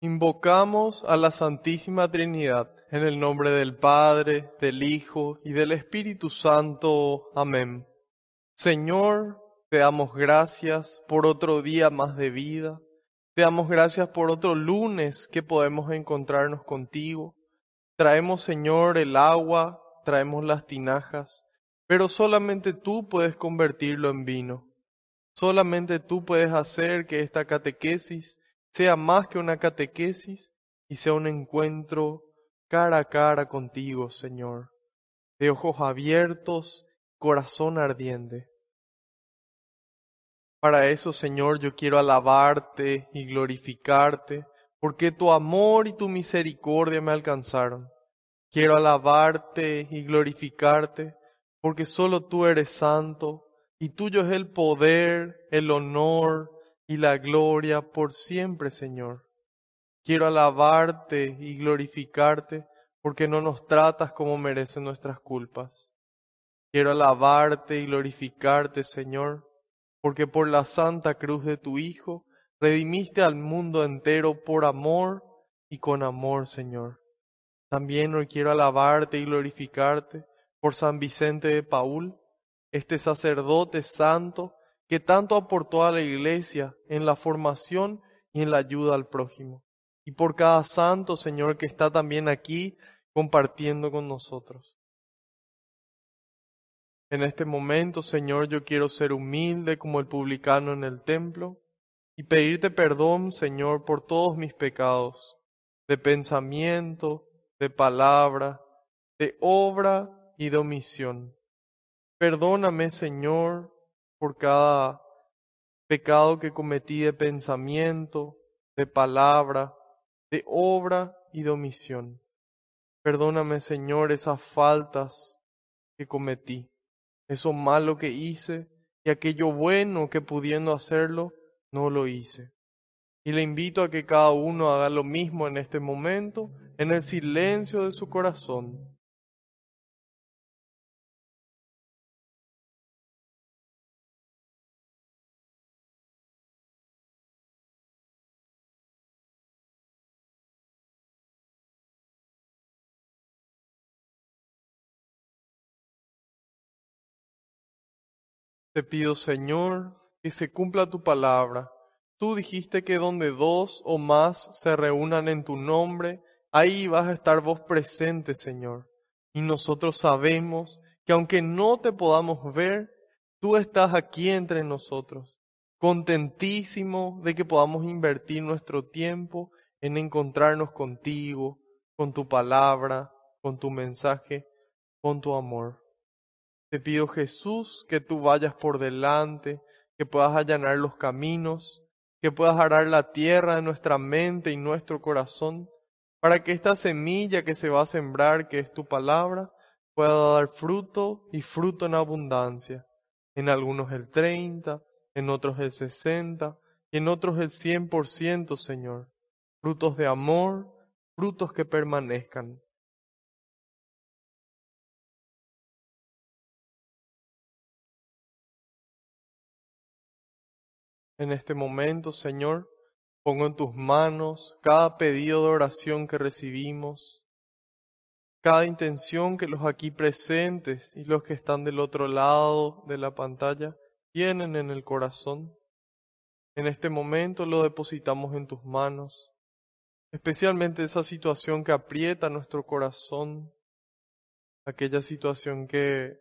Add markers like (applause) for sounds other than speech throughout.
Invocamos a la Santísima Trinidad en el nombre del Padre, del Hijo y del Espíritu Santo. Amén. Señor, te damos gracias por otro día más de vida. Te damos gracias por otro lunes que podemos encontrarnos contigo. Traemos, Señor, el agua, traemos las tinajas, pero solamente tú puedes convertirlo en vino. Solamente tú puedes hacer que esta catequesis sea más que una catequesis y sea un encuentro cara a cara contigo, Señor, de ojos abiertos, corazón ardiente. Para eso, Señor, yo quiero alabarte y glorificarte, porque tu amor y tu misericordia me alcanzaron. Quiero alabarte y glorificarte, porque solo tú eres santo, y tuyo es el poder, el honor y la gloria por siempre, Señor. Quiero alabarte y glorificarte, porque no nos tratas como merecen nuestras culpas. Quiero alabarte y glorificarte, Señor, porque por la santa cruz de tu Hijo redimiste al mundo entero por amor y con amor, Señor. También hoy quiero alabarte y glorificarte por San Vicente de Paul, este sacerdote santo que tanto aportó a la iglesia en la formación y en la ayuda al prójimo. Y por cada santo, Señor, que está también aquí compartiendo con nosotros. En este momento, Señor, yo quiero ser humilde como el publicano en el templo y pedirte perdón, Señor, por todos mis pecados, de pensamiento, de palabra, de obra y de omisión. Perdóname, Señor, por cada pecado que cometí de pensamiento, de palabra, de obra y de omisión. Perdóname, Señor, esas faltas que cometí eso malo que hice y aquello bueno que pudiendo hacerlo, no lo hice. Y le invito a que cada uno haga lo mismo en este momento, en el silencio de su corazón. Te pido, Señor, que se cumpla tu palabra. Tú dijiste que donde dos o más se reúnan en tu nombre, ahí vas a estar vos presente, Señor. Y nosotros sabemos que aunque no te podamos ver, tú estás aquí entre nosotros, contentísimo de que podamos invertir nuestro tiempo en encontrarnos contigo, con tu palabra, con tu mensaje, con tu amor. Te pido Jesús que tú vayas por delante, que puedas allanar los caminos, que puedas arar la tierra de nuestra mente y nuestro corazón, para que esta semilla que se va a sembrar, que es tu palabra, pueda dar fruto y fruto en abundancia. En algunos el 30, en otros el 60 y en otros el 100%, Señor. Frutos de amor, frutos que permanezcan. En este momento, Señor, pongo en tus manos cada pedido de oración que recibimos, cada intención que los aquí presentes y los que están del otro lado de la pantalla tienen en el corazón. En este momento lo depositamos en tus manos, especialmente esa situación que aprieta nuestro corazón, aquella situación que,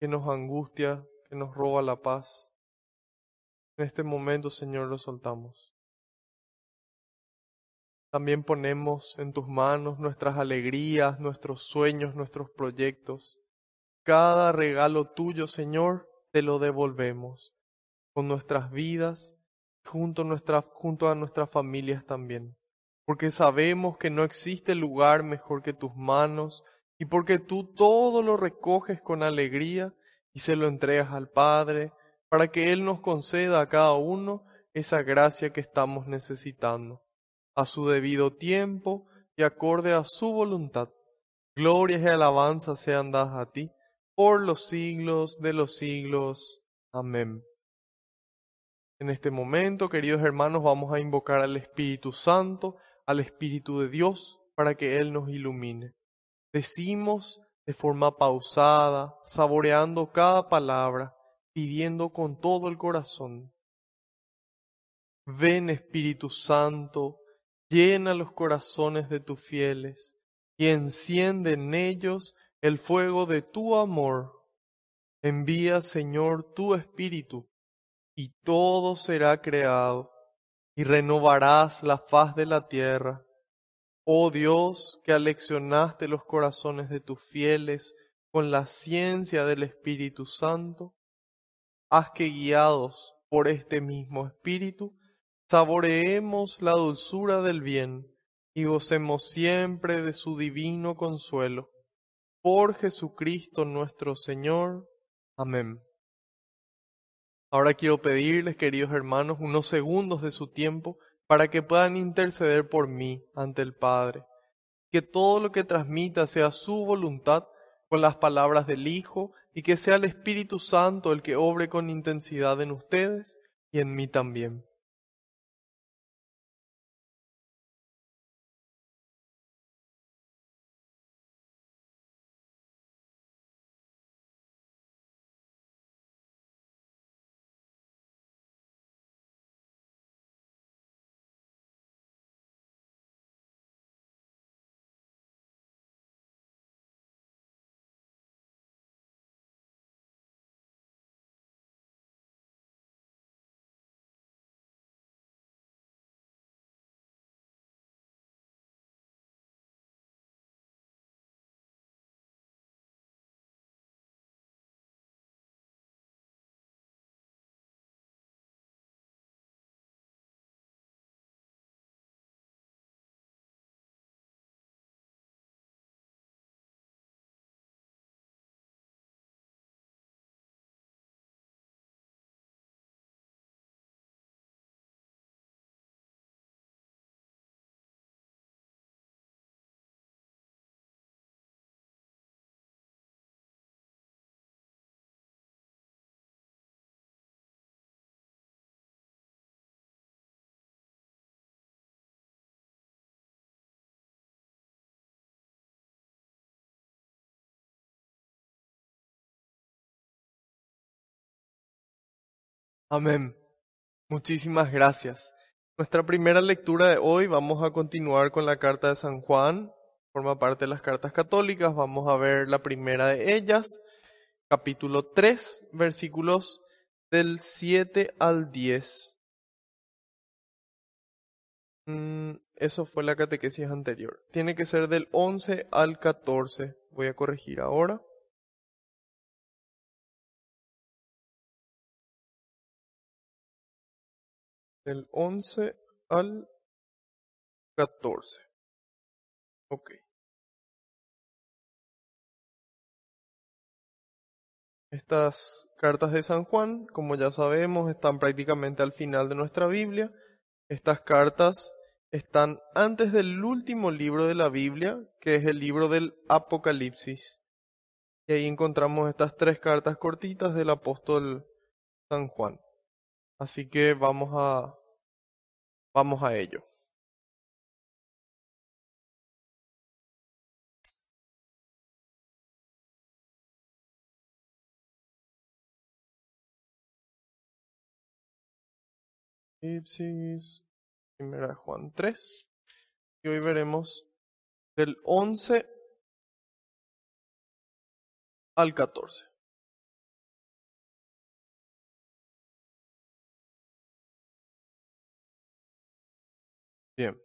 que nos angustia, que nos roba la paz. En este momento, Señor, lo soltamos. También ponemos en tus manos nuestras alegrías, nuestros sueños, nuestros proyectos. Cada regalo tuyo, Señor, te lo devolvemos con nuestras vidas, junto a, junto a nuestras familias también. Porque sabemos que no existe lugar mejor que tus manos y porque tú todo lo recoges con alegría y se lo entregas al Padre, para que Él nos conceda a cada uno esa gracia que estamos necesitando, a su debido tiempo y acorde a su voluntad. Glorias y alabanzas sean dadas a ti por los siglos de los siglos. Amén. En este momento, queridos hermanos, vamos a invocar al Espíritu Santo, al Espíritu de Dios, para que Él nos ilumine. Decimos de forma pausada, saboreando cada palabra, pidiendo con todo el corazón. Ven Espíritu Santo, llena los corazones de tus fieles y enciende en ellos el fuego de tu amor. Envía, Señor, tu Espíritu, y todo será creado, y renovarás la faz de la tierra. Oh Dios, que aleccionaste los corazones de tus fieles con la ciencia del Espíritu Santo, haz que guiados por este mismo Espíritu, saboreemos la dulzura del bien y gocemos siempre de su divino consuelo. Por Jesucristo nuestro Señor. Amén. Ahora quiero pedirles, queridos hermanos, unos segundos de su tiempo para que puedan interceder por mí ante el Padre. Que todo lo que transmita sea su voluntad con las palabras del Hijo y que sea el Espíritu Santo el que obre con intensidad en ustedes y en mí también. Amén. Muchísimas gracias. Nuestra primera lectura de hoy vamos a continuar con la carta de San Juan, forma parte de las cartas católicas, vamos a ver la primera de ellas, capítulo 3, versículos del 7 al 10. Mm, eso fue la catequesis anterior. Tiene que ser del 11 al 14. Voy a corregir ahora. Del 11 al 14. Ok. Estas cartas de San Juan, como ya sabemos, están prácticamente al final de nuestra Biblia. Estas cartas están antes del último libro de la Biblia, que es el libro del Apocalipsis. Y ahí encontramos estas tres cartas cortitas del apóstol San Juan. Así que vamos a, vamos a ello. primera Juan 3. Y hoy veremos del 11 al 14. Bien.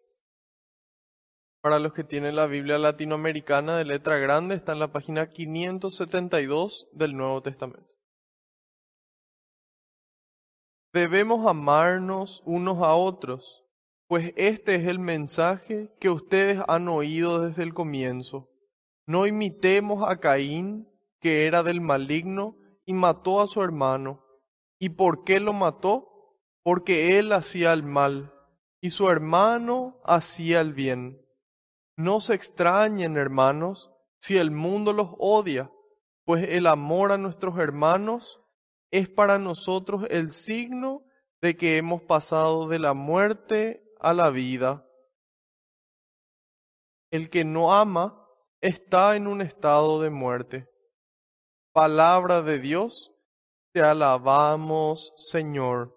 Para los que tienen la Biblia latinoamericana de letra grande, está en la página 572 del Nuevo Testamento. Debemos amarnos unos a otros, pues este es el mensaje que ustedes han oído desde el comienzo. No imitemos a Caín, que era del maligno, y mató a su hermano. ¿Y por qué lo mató? Porque él hacía el mal y su hermano hacía el bien. No se extrañen, hermanos, si el mundo los odia, pues el amor a nuestros hermanos es para nosotros el signo de que hemos pasado de la muerte a la vida. El que no ama está en un estado de muerte. Palabra de Dios, te alabamos, Señor.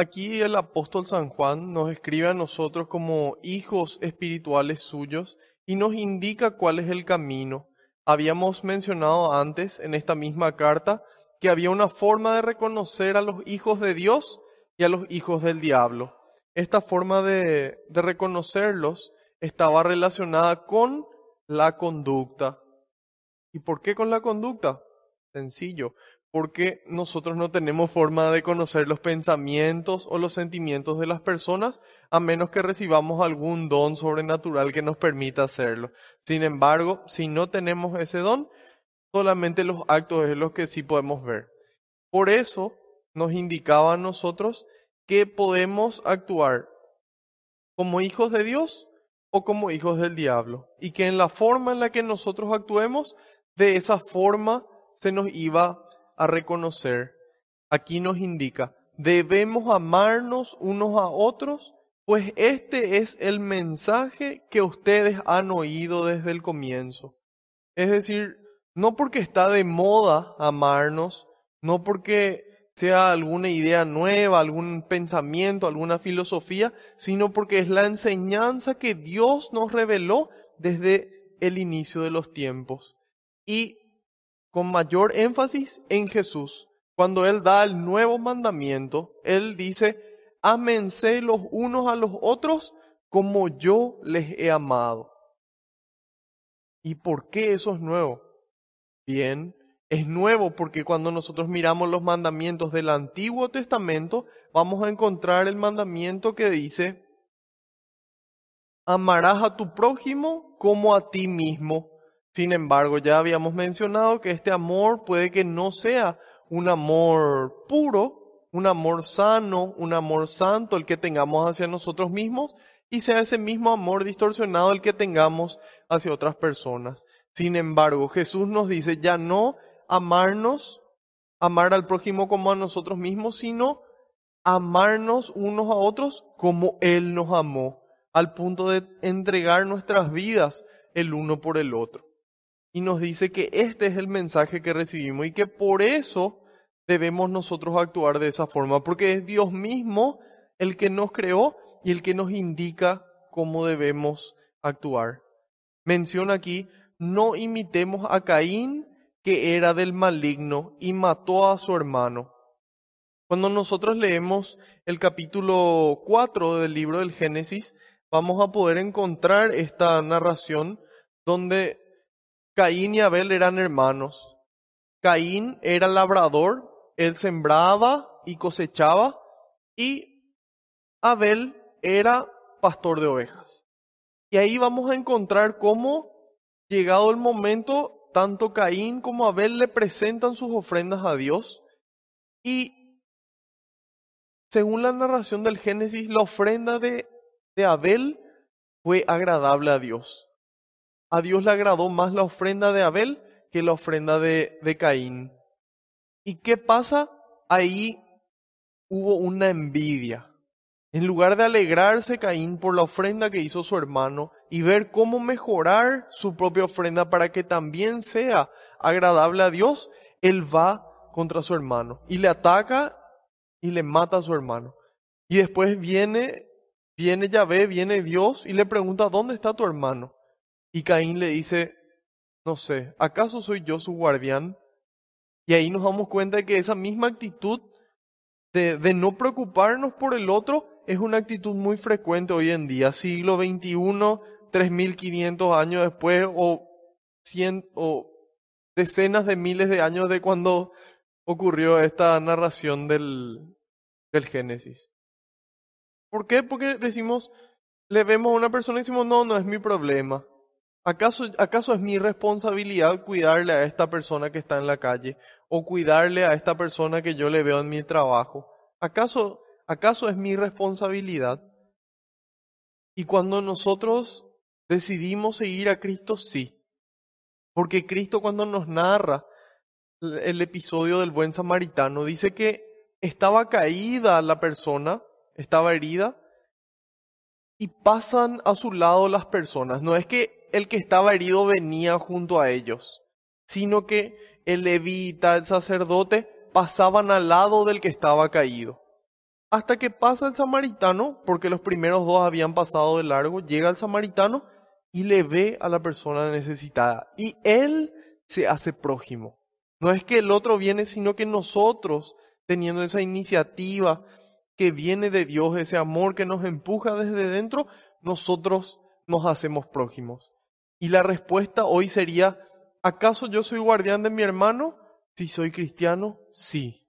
Aquí el apóstol San Juan nos escribe a nosotros como hijos espirituales suyos y nos indica cuál es el camino. Habíamos mencionado antes en esta misma carta que había una forma de reconocer a los hijos de Dios y a los hijos del diablo. Esta forma de, de reconocerlos estaba relacionada con la conducta. ¿Y por qué con la conducta? Sencillo, porque nosotros no tenemos forma de conocer los pensamientos o los sentimientos de las personas a menos que recibamos algún don sobrenatural que nos permita hacerlo. Sin embargo, si no tenemos ese don, solamente los actos es los que sí podemos ver. Por eso nos indicaba a nosotros que podemos actuar como hijos de Dios o como hijos del diablo y que en la forma en la que nosotros actuemos, de esa forma se nos iba a reconocer, aquí nos indica, debemos amarnos unos a otros, pues este es el mensaje que ustedes han oído desde el comienzo. Es decir, no porque está de moda amarnos, no porque sea alguna idea nueva, algún pensamiento, alguna filosofía, sino porque es la enseñanza que Dios nos reveló desde el inicio de los tiempos. Y con mayor énfasis en Jesús. Cuando Él da el nuevo mandamiento, Él dice, ámense los unos a los otros como yo les he amado. ¿Y por qué eso es nuevo? Bien, es nuevo porque cuando nosotros miramos los mandamientos del Antiguo Testamento, vamos a encontrar el mandamiento que dice, amarás a tu prójimo como a ti mismo. Sin embargo, ya habíamos mencionado que este amor puede que no sea un amor puro, un amor sano, un amor santo el que tengamos hacia nosotros mismos y sea ese mismo amor distorsionado el que tengamos hacia otras personas. Sin embargo, Jesús nos dice ya no amarnos, amar al prójimo como a nosotros mismos, sino amarnos unos a otros como Él nos amó, al punto de entregar nuestras vidas el uno por el otro y nos dice que este es el mensaje que recibimos y que por eso debemos nosotros actuar de esa forma, porque es Dios mismo el que nos creó y el que nos indica cómo debemos actuar. Menciona aquí, no imitemos a Caín, que era del maligno y mató a su hermano. Cuando nosotros leemos el capítulo 4 del libro del Génesis, vamos a poder encontrar esta narración donde Caín y Abel eran hermanos. Caín era labrador, él sembraba y cosechaba, y Abel era pastor de ovejas. Y ahí vamos a encontrar cómo, llegado el momento, tanto Caín como Abel le presentan sus ofrendas a Dios. Y según la narración del Génesis, la ofrenda de, Abel fue agradable a Dios a Dios le agradó más la ofrenda de Abel que la ofrenda de, de Caín. ¿Y qué pasa? Ahí hubo una envidia. En lugar de alegrarse Caín por la ofrenda que hizo su hermano y ver cómo mejorar su propia ofrenda para que también sea agradable a Dios, él va contra su hermano y le ataca y le mata a su hermano. Y después viene, viene Yahvé, viene Dios y le pregunta, ¿dónde está tu hermano? Y Caín le dice, no sé, ¿acaso soy yo su guardián? Y ahí nos damos cuenta de que esa misma actitud de, de no preocuparnos por el otro es una actitud muy frecuente hoy en día, siglo XXI, 3.500 años después o, cien, o decenas de miles de años de cuando ocurrió esta narración del, del Génesis. ¿Por qué? Porque decimos, le vemos a una persona y decimos, no, no es mi problema. ¿Acaso, ¿Acaso es mi responsabilidad cuidarle a esta persona que está en la calle o cuidarle a esta persona que yo le veo en mi trabajo? ¿Acaso, acaso es mi responsabilidad? Y cuando nosotros decidimos seguir a Cristo, sí. Porque Cristo cuando nos narra el episodio del buen samaritano dice que estaba caída la persona, estaba herida, y pasan a su lado las personas. No es que el que estaba herido venía junto a ellos, sino que el levita, el sacerdote, pasaban al lado del que estaba caído. Hasta que pasa el samaritano, porque los primeros dos habían pasado de largo, llega el samaritano y le ve a la persona necesitada. Y él se hace prójimo. No es que el otro viene, sino que nosotros, teniendo esa iniciativa que viene de Dios, ese amor que nos empuja desde dentro, nosotros nos hacemos prójimos. Y la respuesta hoy sería, ¿acaso yo soy guardián de mi hermano? Si soy cristiano, sí.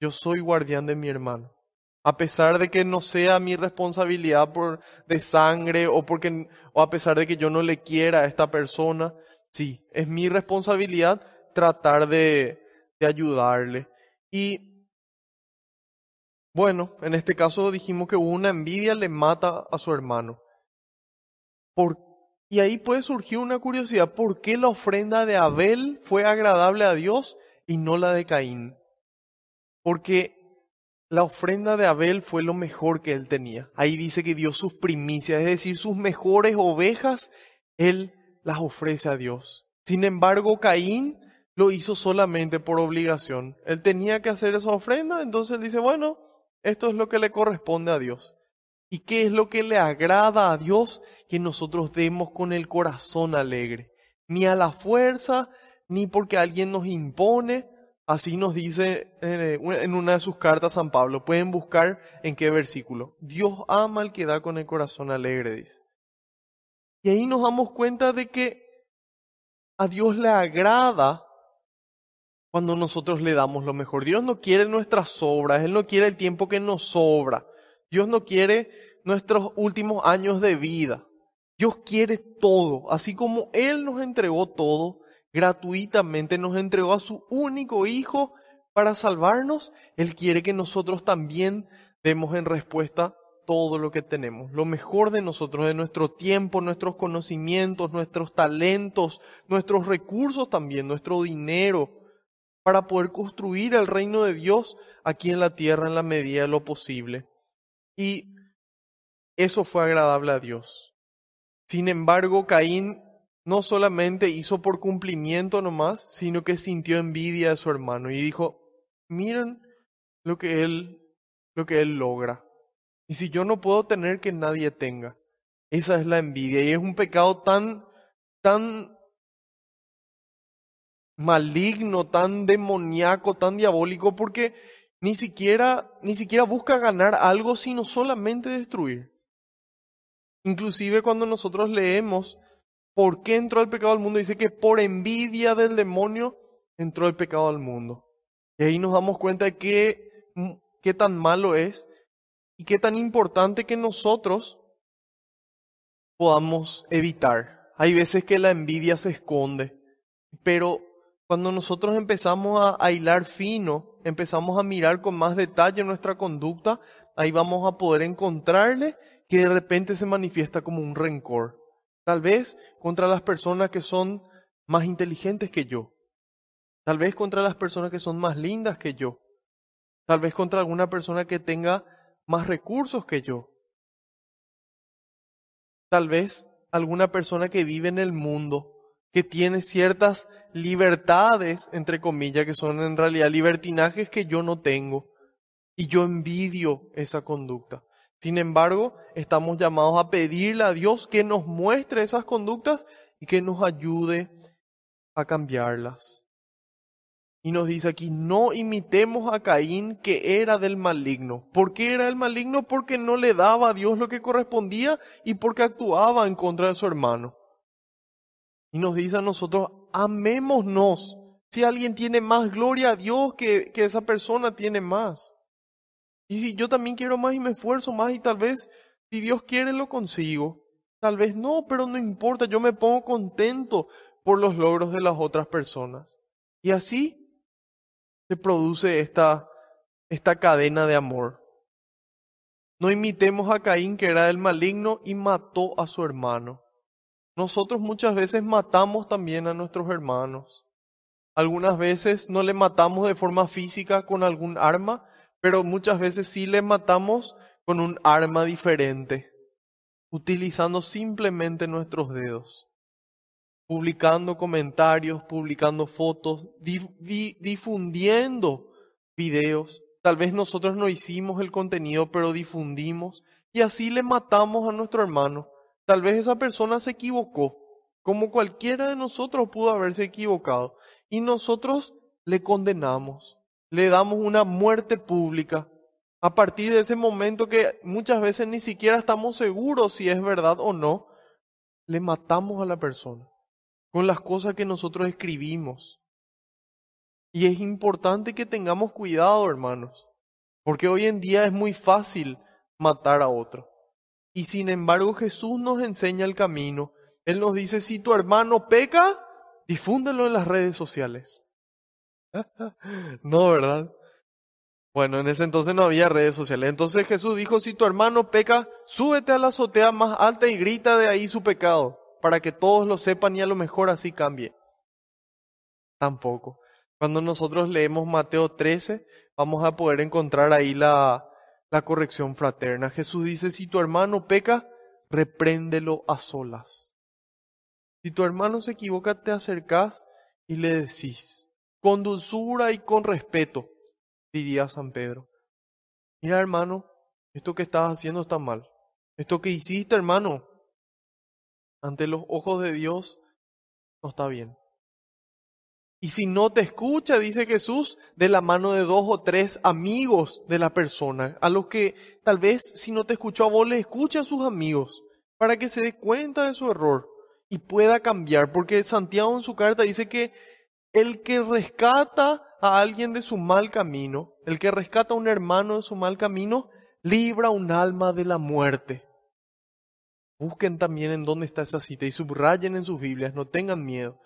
Yo soy guardián de mi hermano. A pesar de que no sea mi responsabilidad por, de sangre o, porque, o a pesar de que yo no le quiera a esta persona, sí, es mi responsabilidad tratar de, de ayudarle. Y bueno, en este caso dijimos que una envidia le mata a su hermano. Por, y ahí puede surgir una curiosidad, ¿por qué la ofrenda de Abel fue agradable a Dios y no la de Caín? Porque la ofrenda de Abel fue lo mejor que él tenía. Ahí dice que dio sus primicias, es decir, sus mejores ovejas, él las ofrece a Dios. Sin embargo, Caín lo hizo solamente por obligación. Él tenía que hacer esa ofrenda, entonces él dice, bueno, esto es lo que le corresponde a Dios. ¿Y qué es lo que le agrada a Dios? Que nosotros demos con el corazón alegre. Ni a la fuerza, ni porque alguien nos impone, Así nos dice eh, en una de sus cartas San Pablo. Pueden buscar en qué versículo. Dios ama al que da con el corazón alegre, dice. Y ahí nos damos cuenta de que a Dios le agrada cuando nosotros le damos lo mejor. Dios no quiere nuestras obras, Él no quiere el tiempo que nos sobra. Dios no quiere nuestros últimos años de vida. Dios quiere todo. Así como Él nos entregó todo, gratuitamente nos entregó a su único Hijo para salvarnos, Él quiere que nosotros también demos en respuesta todo lo que tenemos, lo mejor de nosotros, de nuestro tiempo, nuestros conocimientos, nuestros talentos, nuestros recursos también, nuestro dinero, para poder construir el reino de Dios aquí en la tierra en la medida de lo posible. Y eso fue agradable a Dios. Sin embargo, Caín no solamente hizo por cumplimiento nomás, sino que sintió envidia de su hermano y dijo, miren lo que él, lo que él logra. Y si yo no puedo tener que nadie tenga, esa es la envidia y es un pecado tan, tan maligno, tan demoníaco, tan diabólico, porque ni siquiera, ni siquiera busca ganar algo, sino solamente destruir. Inclusive cuando nosotros leemos ¿Por qué entró el pecado al mundo? Dice que por envidia del demonio entró el pecado al mundo. Y ahí nos damos cuenta de qué, qué tan malo es y qué tan importante que nosotros podamos evitar. Hay veces que la envidia se esconde, pero cuando nosotros empezamos a, hilar fino, empezamos a mirar con más detalle nuestra conducta, ahí vamos a poder encontrarle que de repente se manifiesta como un rencor. Tal vez contra las personas que son más inteligentes que yo. Tal vez contra las personas que son más lindas que yo. Tal vez contra alguna persona que tenga más recursos que yo. Tal vez alguna persona que vive en el mundo, que tiene ciertas libertades, entre comillas, que son en realidad libertinajes que yo no tengo. Y yo envidio esa conducta. Sin embargo, estamos llamados a pedirle a Dios que nos muestre esas conductas y que nos ayude a cambiarlas. Y nos dice aquí, no imitemos a Caín que era del maligno. ¿Por qué era el maligno? Porque no le daba a Dios lo que correspondía y porque actuaba en contra de su hermano. Y nos dice a nosotros, amémonos. Si alguien tiene más gloria a Dios que, que esa persona tiene más. Y si yo también quiero más y me esfuerzo más y tal vez, si Dios quiere, lo consigo. Tal vez no, pero no importa, yo me pongo contento por los logros de las otras personas. Y así se produce esta, esta cadena de amor. No imitemos a Caín que era el maligno y mató a su hermano. Nosotros muchas veces matamos también a nuestros hermanos. Algunas veces no le matamos de forma física con algún arma, pero muchas veces sí le matamos con un arma diferente, utilizando simplemente nuestros dedos, publicando comentarios, publicando fotos, difundiendo videos. Tal vez nosotros no hicimos el contenido, pero difundimos y así le matamos a nuestro hermano. Tal vez esa persona se equivocó, como cualquiera de nosotros pudo haberse equivocado, y nosotros le condenamos, le damos una muerte pública. A partir de ese momento que muchas veces ni siquiera estamos seguros si es verdad o no, le matamos a la persona con las cosas que nosotros escribimos. Y es importante que tengamos cuidado, hermanos, porque hoy en día es muy fácil matar a otro. Y sin embargo Jesús nos enseña el camino. Él nos dice, si tu hermano peca, difúndelo en las redes sociales. (laughs) no, ¿verdad? Bueno, en ese entonces no había redes sociales. Entonces Jesús dijo, si tu hermano peca, súbete a la azotea más alta y grita de ahí su pecado, para que todos lo sepan y a lo mejor así cambie. Tampoco. Cuando nosotros leemos Mateo 13, vamos a poder encontrar ahí la, la corrección fraterna. Jesús dice, si tu hermano peca, repréndelo a solas. Si tu hermano se equivoca, te acercás y le decís, con dulzura y con respeto, diría San Pedro. Mira hermano, esto que estás haciendo está mal. Esto que hiciste hermano, ante los ojos de Dios, no está bien. Y si no te escucha, dice Jesús, de la mano de dos o tres amigos de la persona, a los que tal vez si no te escuchó a vos, le escucha a sus amigos, para que se dé cuenta de su error y pueda cambiar. Porque Santiago en su carta dice que el que rescata a alguien de su mal camino, el que rescata a un hermano de su mal camino, libra un alma de la muerte. Busquen también en dónde está esa cita y subrayen en sus Biblias, no tengan miedo.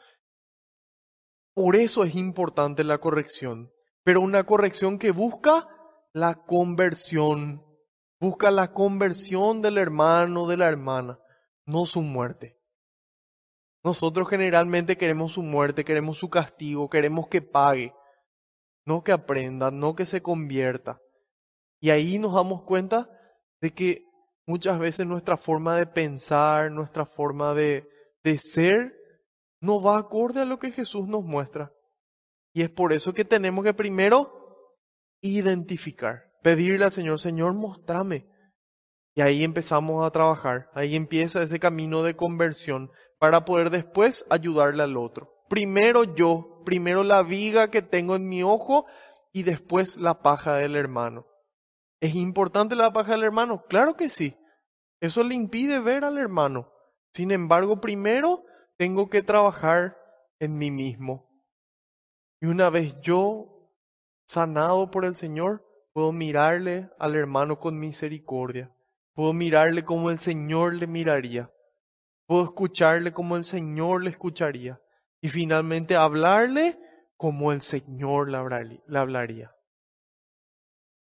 Por eso es importante la corrección, pero una corrección que busca la conversión, busca la conversión del hermano, de la hermana, no su muerte. Nosotros generalmente queremos su muerte, queremos su castigo, queremos que pague, no que aprenda, no que se convierta. Y ahí nos damos cuenta de que muchas veces nuestra forma de pensar, nuestra forma de, de ser, no va acorde a lo que Jesús nos muestra. Y es por eso que tenemos que primero identificar, pedirle al Señor, Señor, mostrame. Y ahí empezamos a trabajar, ahí empieza ese camino de conversión para poder después ayudarle al otro. Primero yo, primero la viga que tengo en mi ojo y después la paja del hermano. ¿Es importante la paja del hermano? Claro que sí. Eso le impide ver al hermano. Sin embargo, primero tengo que trabajar en mí mismo. Y una vez yo, sanado por el Señor, puedo mirarle al hermano con misericordia. Puedo mirarle como el Señor le miraría. Puedo escucharle como el Señor le escucharía. Y finalmente hablarle como el Señor le hablaría.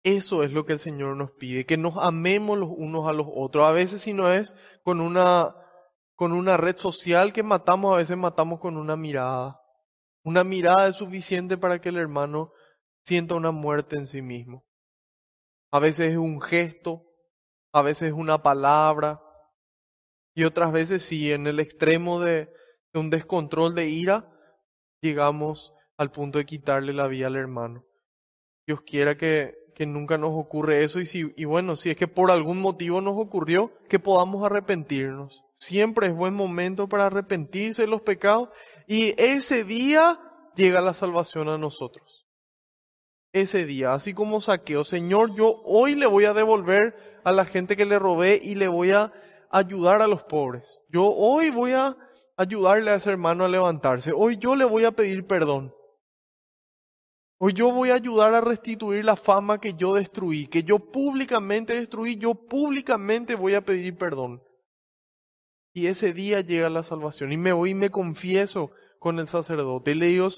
Eso es lo que el Señor nos pide, que nos amemos los unos a los otros. A veces si no es con una con una red social que matamos, a veces matamos con una mirada. Una mirada es suficiente para que el hermano sienta una muerte en sí mismo. A veces es un gesto, a veces es una palabra, y otras veces sí, en el extremo de, un descontrol de ira, llegamos al punto de quitarle la vida al hermano. Dios quiera que, que nunca nos ocurre eso y, si, y bueno, si es que por algún motivo nos ocurrió, que podamos arrepentirnos. Siempre es buen momento para arrepentirse de los pecados y ese día llega la salvación a nosotros. Ese día, así como saqueo, Señor, yo hoy le voy a devolver a la gente que le robé y le voy a ayudar a los pobres. Yo hoy voy a ayudarle a ese hermano a levantarse. Hoy yo le voy a pedir perdón. Hoy yo voy a ayudar a restituir la fama que yo destruí, que yo públicamente destruí, yo públicamente voy a pedir perdón. Y ese día llega la salvación. Y me voy y me confieso con el sacerdote. Y le digo,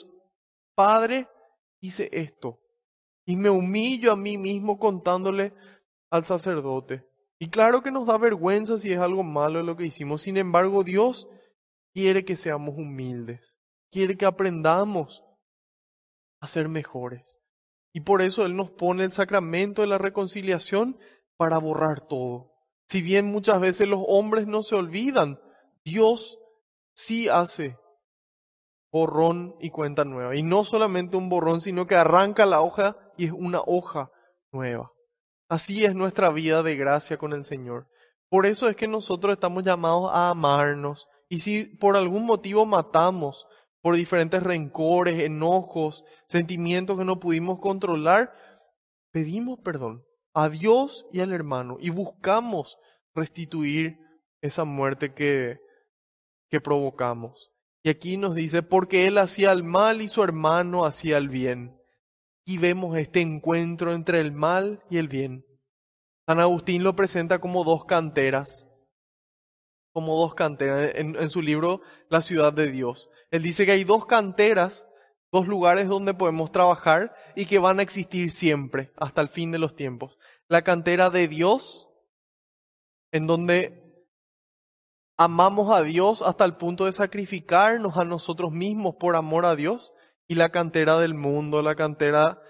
Padre, hice esto. Y me humillo a mí mismo contándole al sacerdote. Y claro que nos da vergüenza si es algo malo lo que hicimos. Sin embargo, Dios quiere que seamos humildes. Quiere que aprendamos a ser mejores. Y por eso Él nos pone el sacramento de la reconciliación para borrar todo. Si bien muchas veces los hombres no se olvidan, Dios sí hace borrón y cuenta nueva. Y no solamente un borrón, sino que arranca la hoja y es una hoja nueva. Así es nuestra vida de gracia con el Señor. Por eso es que nosotros estamos llamados a amarnos. Y si por algún motivo matamos, por diferentes rencores, enojos, sentimientos que no pudimos controlar, pedimos perdón a Dios y al hermano y buscamos restituir esa muerte que, que provocamos. Y aquí nos dice, porque él hacía el mal y su hermano hacía el bien. Y vemos este encuentro entre el mal y el bien. San Agustín lo presenta como dos canteras, como dos canteras en, en, su libro La ciudad de Dios. Él dice que hay dos canteras, dos lugares donde podemos trabajar y que van a existir siempre, hasta el fin de los tiempos. La cantera de Dios, en donde amamos a Dios hasta el punto de sacrificarnos a nosotros mismos por amor a Dios, y la cantera del mundo, la cantera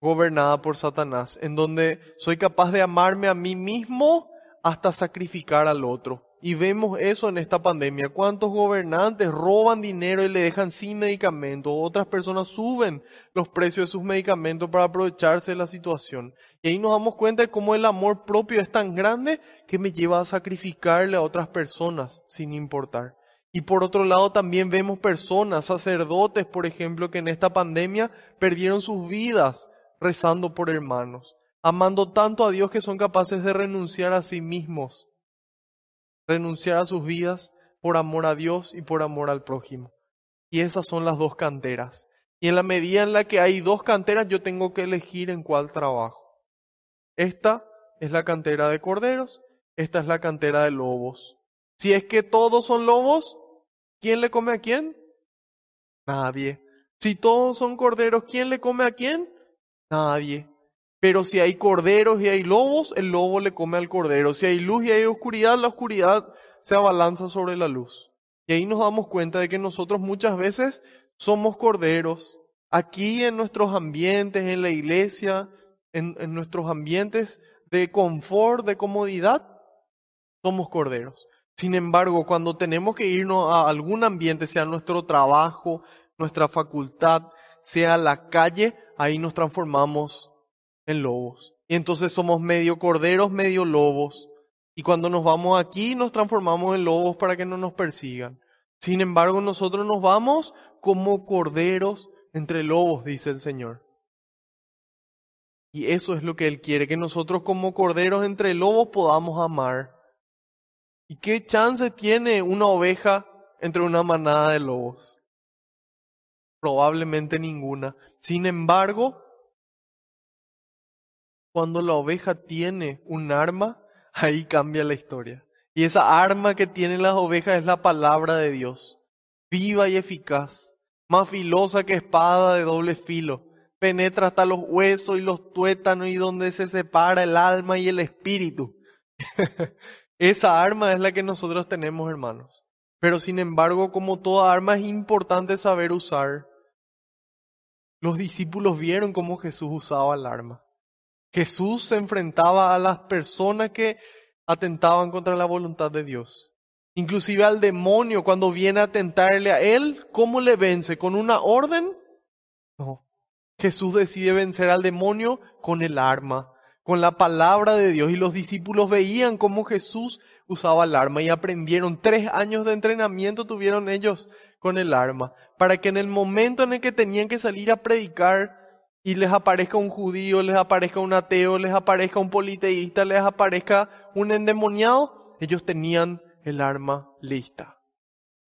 gobernada por Satanás, en donde soy capaz de amarme a mí mismo hasta sacrificar al otro. Y vemos eso en esta pandemia. ¿Cuántos gobernantes roban dinero y le dejan sin medicamentos? Otras personas suben los precios de sus medicamentos para aprovecharse de la situación. Y ahí nos damos cuenta de cómo el amor propio es tan grande que me lleva a sacrificarle a otras personas sin importar. Y por otro lado también vemos personas, sacerdotes, por ejemplo, que en esta pandemia perdieron sus vidas rezando por hermanos, amando tanto a Dios que son capaces de renunciar a sí mismos renunciar a sus vidas por amor a Dios y por amor al prójimo. Y esas son las dos canteras. Y en la medida en la que hay dos canteras, yo tengo que elegir en cuál trabajo. Esta es la cantera de corderos, esta es la cantera de lobos. Si es que todos son lobos, ¿quién le come a quién? Nadie. Si todos son corderos, ¿quién le come a quién? Nadie. Pero si hay corderos y hay lobos, el lobo le come al cordero. Si hay luz y hay oscuridad, la oscuridad se abalanza sobre la luz. Y ahí nos damos cuenta de que nosotros muchas veces somos corderos. Aquí en nuestros ambientes, en la iglesia, en, en nuestros ambientes de confort, de comodidad, somos corderos. Sin embargo, cuando tenemos que irnos a algún ambiente, sea nuestro trabajo, nuestra facultad, sea la calle, ahí nos transformamos en lobos. Y entonces somos medio corderos, medio lobos. Y cuando nos vamos aquí nos transformamos en lobos para que no nos persigan. Sin embargo, nosotros nos vamos como corderos entre lobos, dice el Señor. Y eso es lo que Él quiere, que nosotros como corderos entre lobos podamos amar. ¿Y qué chance tiene una oveja entre una manada de lobos? Probablemente ninguna. Sin embargo, cuando la oveja tiene un arma, ahí cambia la historia. Y esa arma que tienen las ovejas es la palabra de Dios, viva y eficaz, más filosa que espada de doble filo, penetra hasta los huesos y los tuétanos y donde se separa el alma y el espíritu. (laughs) esa arma es la que nosotros tenemos, hermanos. Pero sin embargo, como toda arma es importante saber usar. Los discípulos vieron cómo Jesús usaba el arma. Jesús se enfrentaba a las personas que atentaban contra la voluntad de Dios. Inclusive al demonio cuando viene a tentarle a él, ¿cómo le vence? ¿Con una orden? No. Jesús decide vencer al demonio con el arma, con la palabra de Dios. Y los discípulos veían cómo Jesús usaba el arma y aprendieron. Tres años de entrenamiento tuvieron ellos con el arma, para que en el momento en el que tenían que salir a predicar, y les aparezca un judío, les aparezca un ateo, les aparezca un politeísta, les aparezca un endemoniado, ellos tenían el arma lista.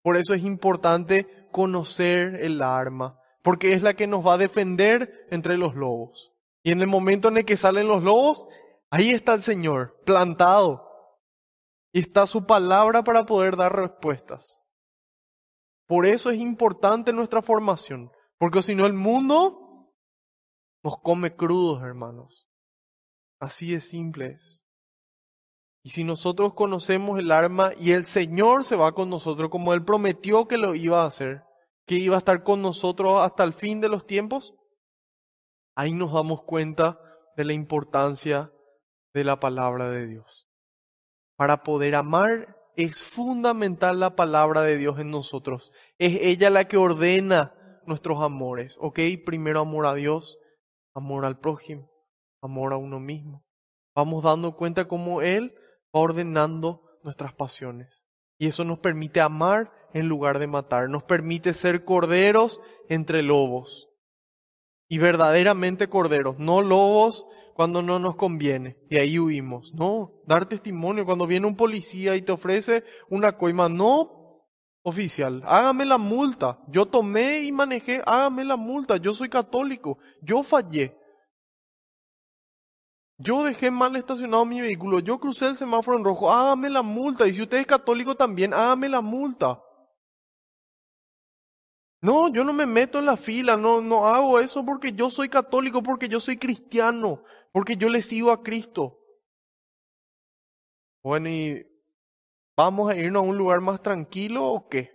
Por eso es importante conocer el arma, porque es la que nos va a defender entre los lobos. Y en el momento en el que salen los lobos, ahí está el Señor, plantado. Y está su palabra para poder dar respuestas. Por eso es importante nuestra formación, porque si no el mundo nos come crudos, hermanos. Así de simple. Y si nosotros conocemos el arma y el Señor se va con nosotros como Él prometió que lo iba a hacer, que iba a estar con nosotros hasta el fin de los tiempos, ahí nos damos cuenta de la importancia de la palabra de Dios. Para poder amar es fundamental la palabra de Dios en nosotros. Es ella la que ordena nuestros amores. ¿Ok? Primero amor a Dios, amor al prójimo, amor a uno mismo. Vamos dando cuenta cómo Él va ordenando nuestras pasiones. Y eso nos permite amar en lugar de matar. Nos permite ser corderos entre lobos. Y verdaderamente corderos, no lobos cuando no nos conviene y ahí huimos. No, dar testimonio cuando viene un policía y te ofrece una coima. No, oficial, hágame la multa. Yo tomé y manejé, hágame la multa. Yo soy católico, yo fallé. Yo dejé mal estacionado mi vehículo, yo crucé el semáforo en rojo, hágame la multa. Y si usted es católico también, hágame la multa. No, yo no me meto en la fila, no, no hago eso porque yo soy católico, porque yo soy cristiano, porque yo le sigo a Cristo. Bueno, ¿y vamos a irnos a un lugar más tranquilo o qué?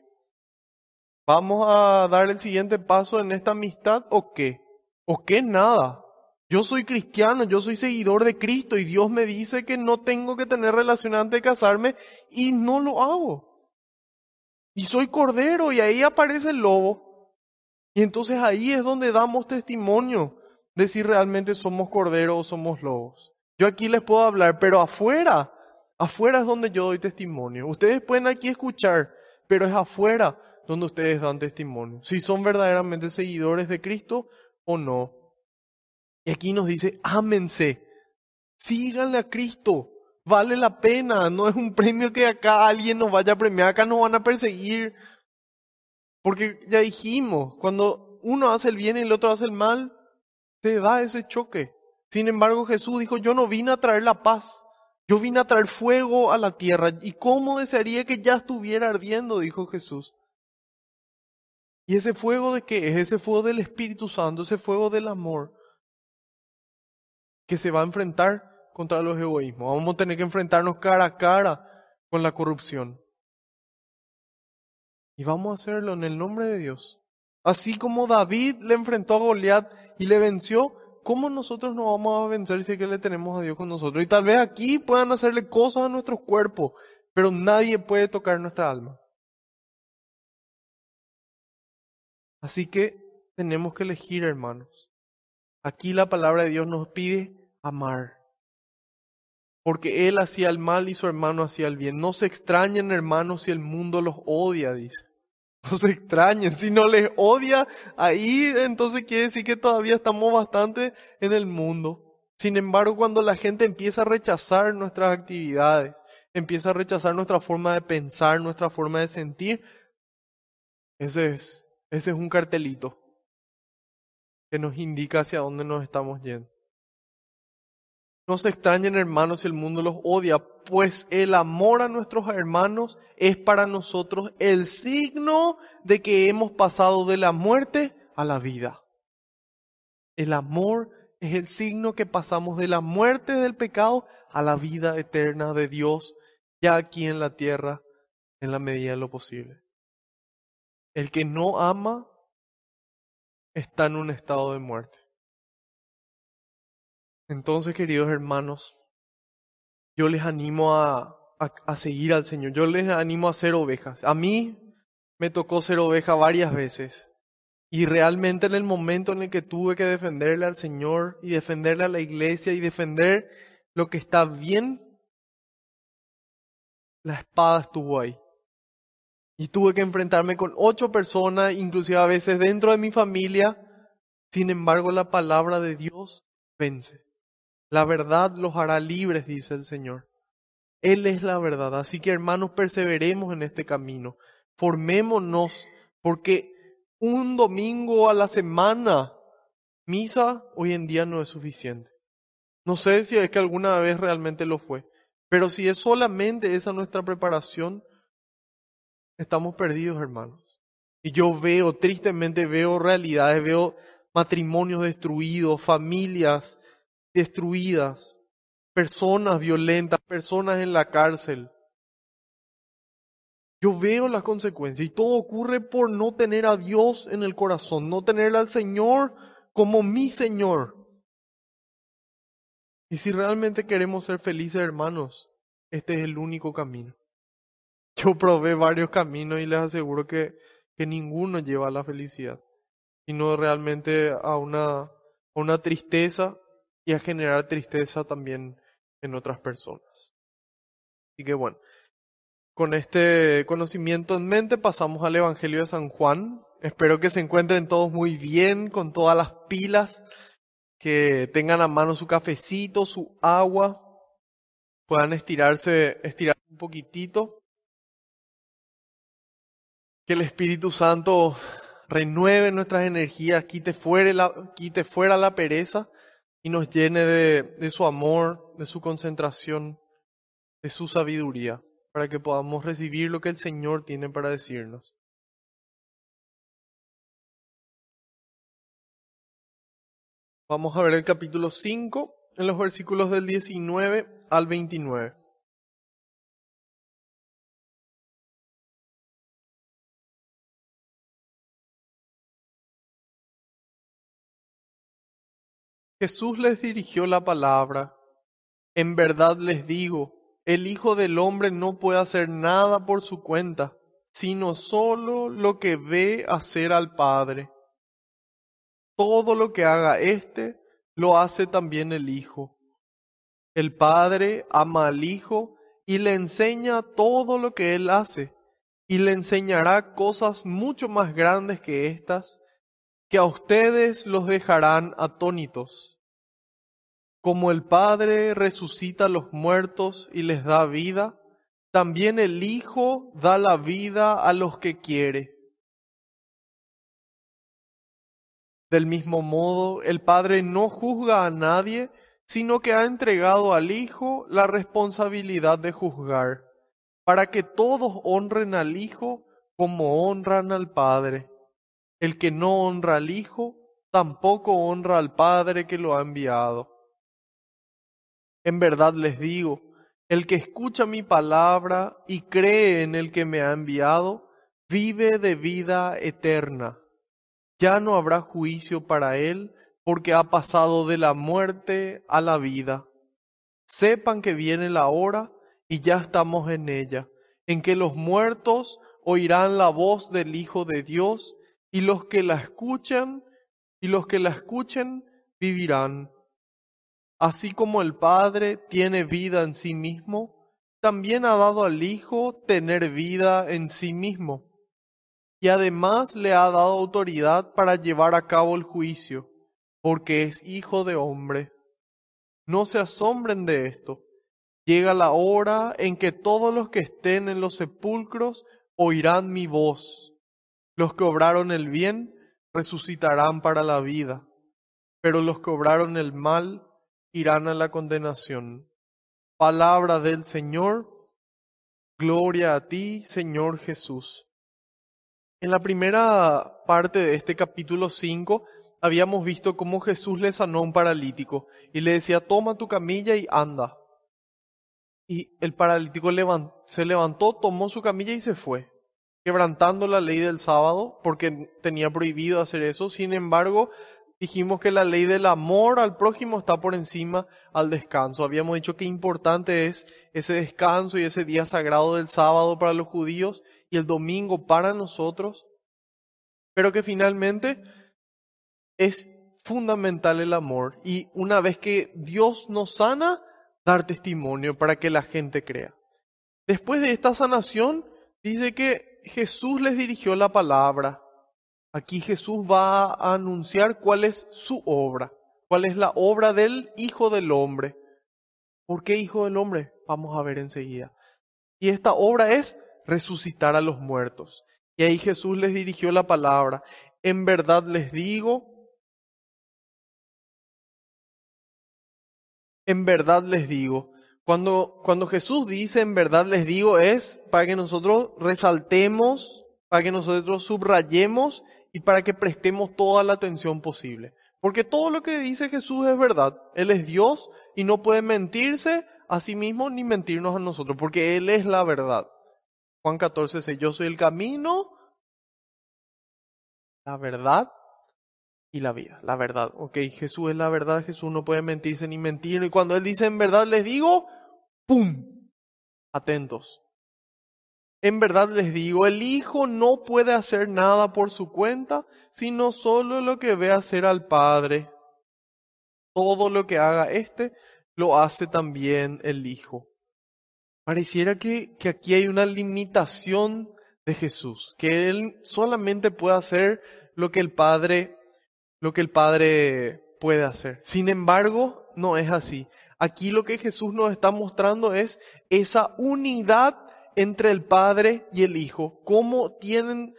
¿Vamos a dar el siguiente paso en esta amistad o qué? ¿O qué nada? Yo soy cristiano, yo soy seguidor de Cristo y Dios me dice que no tengo que tener relación antes de casarme y no lo hago. Y soy cordero y ahí aparece el lobo. Y entonces ahí es donde damos testimonio de si realmente somos corderos o somos lobos. Yo aquí les puedo hablar, pero afuera, afuera es donde yo doy testimonio. Ustedes pueden aquí escuchar, pero es afuera donde ustedes dan testimonio. Si son verdaderamente seguidores de Cristo o no. Y aquí nos dice, ámense, síganle a Cristo, vale la pena, no es un premio que acá alguien nos vaya a premiar, acá nos van a perseguir. Porque ya dijimos, cuando uno hace el bien y el otro hace el mal, te da ese choque. Sin embargo, Jesús dijo, yo no vine a traer la paz, yo vine a traer fuego a la tierra. ¿Y cómo desearía que ya estuviera ardiendo? dijo Jesús. ¿Y ese fuego de qué es? Ese fuego del Espíritu Santo, ese fuego del amor, que se va a enfrentar contra los egoísmos. Vamos a tener que enfrentarnos cara a cara con la corrupción. Y vamos a hacerlo en el nombre de Dios. Así como David le enfrentó a Goliat y le venció, ¿cómo nosotros no vamos a vencer si es que le tenemos a Dios con nosotros? Y tal vez aquí puedan hacerle cosas a nuestros cuerpos, pero nadie puede tocar nuestra alma. Así que tenemos que elegir, hermanos. Aquí la palabra de Dios nos pide amar porque él hacía el mal y su hermano hacía el bien. No se extrañen, hermanos, si el mundo los odia, dice. (laughs) No se extrañen, si no les odia, ahí entonces quiere decir que todavía estamos bastante en el mundo. Sin embargo, cuando la gente empieza a rechazar nuestras actividades, empieza a rechazar nuestra forma de pensar, nuestra forma de sentir, ese es, ese es un cartelito que nos indica hacia dónde nos estamos yendo. No se extrañen hermanos si el mundo los odia, pues el amor a nuestros hermanos es para nosotros el signo de que hemos pasado de la muerte a la vida. El amor es el signo que pasamos de la muerte del pecado a la vida eterna de Dios, ya aquí en la tierra, en la medida de lo posible. El que no ama está en un estado de muerte. Entonces, queridos hermanos, yo les animo a, a, seguir al Señor, yo les animo a ser ovejas. A mí me tocó ser oveja varias veces. Y realmente en el momento en el que tuve que defenderle al Señor y defenderle a la iglesia y defender lo que está bien, la espada estuvo ahí. Y tuve que enfrentarme con ocho personas, inclusive a veces dentro de mi familia. Sin embargo, la palabra de Dios vence. La verdad los hará libres, dice el Señor. Él es la verdad. Así que hermanos, perseveremos en este camino. Formémonos, porque un domingo a la semana, misa hoy en día no es suficiente. No sé si es que alguna vez realmente lo fue, pero si es solamente esa nuestra preparación, estamos perdidos, hermanos. Y yo veo, tristemente veo realidades, veo matrimonios destruidos, familias destruidas, personas violentas, personas en la cárcel. Yo veo las consecuencias y todo ocurre por no tener a Dios en el corazón, no tener al Señor como mi Señor. Y si realmente queremos ser felices, hermanos, este es el único camino. Yo probé varios caminos y les aseguro que, que ninguno lleva a la felicidad, sino realmente a una, a una tristeza y a generar tristeza también en otras personas. Así que bueno, con este conocimiento en mente pasamos al Evangelio de San Juan. Espero que se encuentren todos muy bien, con todas las pilas, que tengan a mano su cafecito, su agua, puedan estirarse, estirar un poquitito. Que el Espíritu Santo renueve nuestras energías, quite fuera la, quite fuera la pereza y nos llene de, su amor, de su concentración, de su sabiduría, para que podamos recibir lo que el Señor tiene para decirnos. Vamos a ver el capítulo 5 en los versículos del 19 al 29. Jesús les dirigió la palabra. En verdad les digo, el Hijo del Hombre no puede hacer nada por su cuenta, sino solo lo que ve hacer al Padre. Todo lo que haga éste, lo hace también el Hijo. El Padre ama al Hijo y le enseña todo lo que Él hace, y le enseñará cosas mucho más grandes que estas, que a ustedes los dejarán atónitos. Como el Padre resucita a los muertos y les da vida, también el Hijo da la vida a los que quiere. Del mismo modo, el Padre no juzga a nadie, sino que ha entregado al Hijo la responsabilidad de juzgar, para que todos honren al Hijo como honran al Padre. El que no honra al Hijo, tampoco honra al Padre que lo ha enviado. En verdad les digo, el que escucha mi palabra y cree en el que me ha enviado, vive de vida eterna. Ya no habrá juicio para él, porque ha pasado de la muerte a la vida. Sepan que viene la hora, y ya estamos en ella, en que los muertos oirán la voz del Hijo de Dios, y los que la escuchan, y los que la escuchen vivirán. Así como el Padre tiene vida en sí mismo, también ha dado al Hijo tener vida en sí mismo. Y además le ha dado autoridad para llevar a cabo el juicio, porque es Hijo de hombre. No se asombren de esto. Llega la hora en que todos los que estén en los sepulcros oirán mi voz los que obraron el bien resucitarán para la vida, pero los que obraron el mal irán a la condenación. Palabra del Señor, gloria a ti, Señor Jesús. En la primera parte de este capítulo 5 habíamos visto cómo Jesús le sanó a un paralítico y le decía, toma tu camilla y anda. Y el paralítico se levantó, tomó su camilla y se fue quebrantando la ley del sábado porque tenía prohibido hacer eso. Sin embargo, dijimos que la ley del amor al prójimo está por encima al descanso. Habíamos dicho que importante es ese descanso y ese día sagrado del sábado para los judíos y el domingo para nosotros, pero que finalmente es fundamental el amor y una vez que Dios nos sana, dar testimonio para que la gente crea. Después de esta sanación, dice que Jesús les dirigió la palabra. Aquí Jesús va a anunciar cuál es su obra, cuál es la obra del Hijo del Hombre. ¿Por qué Hijo del Hombre? Vamos a ver enseguida. Y esta obra es resucitar a los muertos. Y ahí Jesús les dirigió la palabra. En verdad les digo, en verdad les digo, cuando, cuando Jesús dice, en verdad les digo, es para que nosotros resaltemos, para que nosotros subrayemos y para que prestemos toda la atención posible. Porque todo lo que dice Jesús es verdad. Él es Dios y no puede mentirse a sí mismo ni mentirnos a nosotros, porque Él es la verdad. Juan 14 dice, yo soy el camino, la verdad y la vida, la verdad. Ok, Jesús es la verdad, Jesús no puede mentirse ni mentir. Y cuando Él dice en verdad les digo, ¡pum! Atentos. En verdad les digo, el Hijo no puede hacer nada por su cuenta, sino solo lo que ve hacer al Padre. Todo lo que haga éste, lo hace también el Hijo. Pareciera que, que aquí hay una limitación de Jesús, que Él solamente puede hacer lo que el Padre, lo que el Padre puede hacer. Sin embargo, no es así. Aquí lo que Jesús nos está mostrando es esa unidad entre el Padre y el Hijo, cómo tienen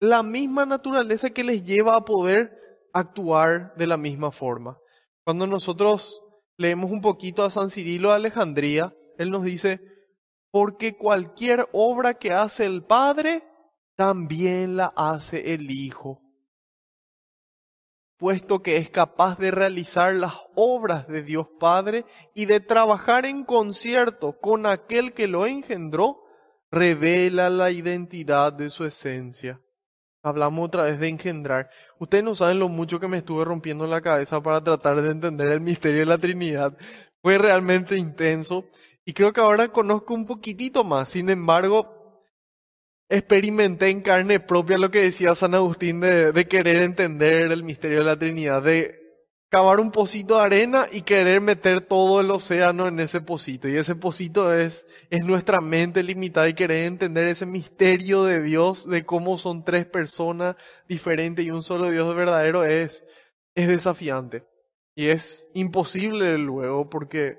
la misma naturaleza que les lleva a poder actuar de la misma forma. Cuando nosotros leemos un poquito a San Cirilo de Alejandría, él nos dice, porque cualquier obra que hace el Padre, también la hace el Hijo, puesto que es capaz de realizar las obras de Dios Padre y de trabajar en concierto con aquel que lo engendró, revela la identidad de su esencia. Hablamos otra vez de engendrar. Ustedes no saben lo mucho que me estuve rompiendo la cabeza para tratar de entender el misterio de la Trinidad. Fue realmente intenso y creo que ahora conozco un poquitito más. Sin embargo, experimenté en carne propia lo que decía San Agustín de, de querer entender el misterio de la Trinidad, de cavar un pocito de arena y querer meter todo el océano en ese pocito. Y ese pocito es, es nuestra mente limitada y querer entender ese misterio de Dios, de cómo son tres personas diferentes y un solo Dios verdadero es, es desafiante. Y es imposible luego porque,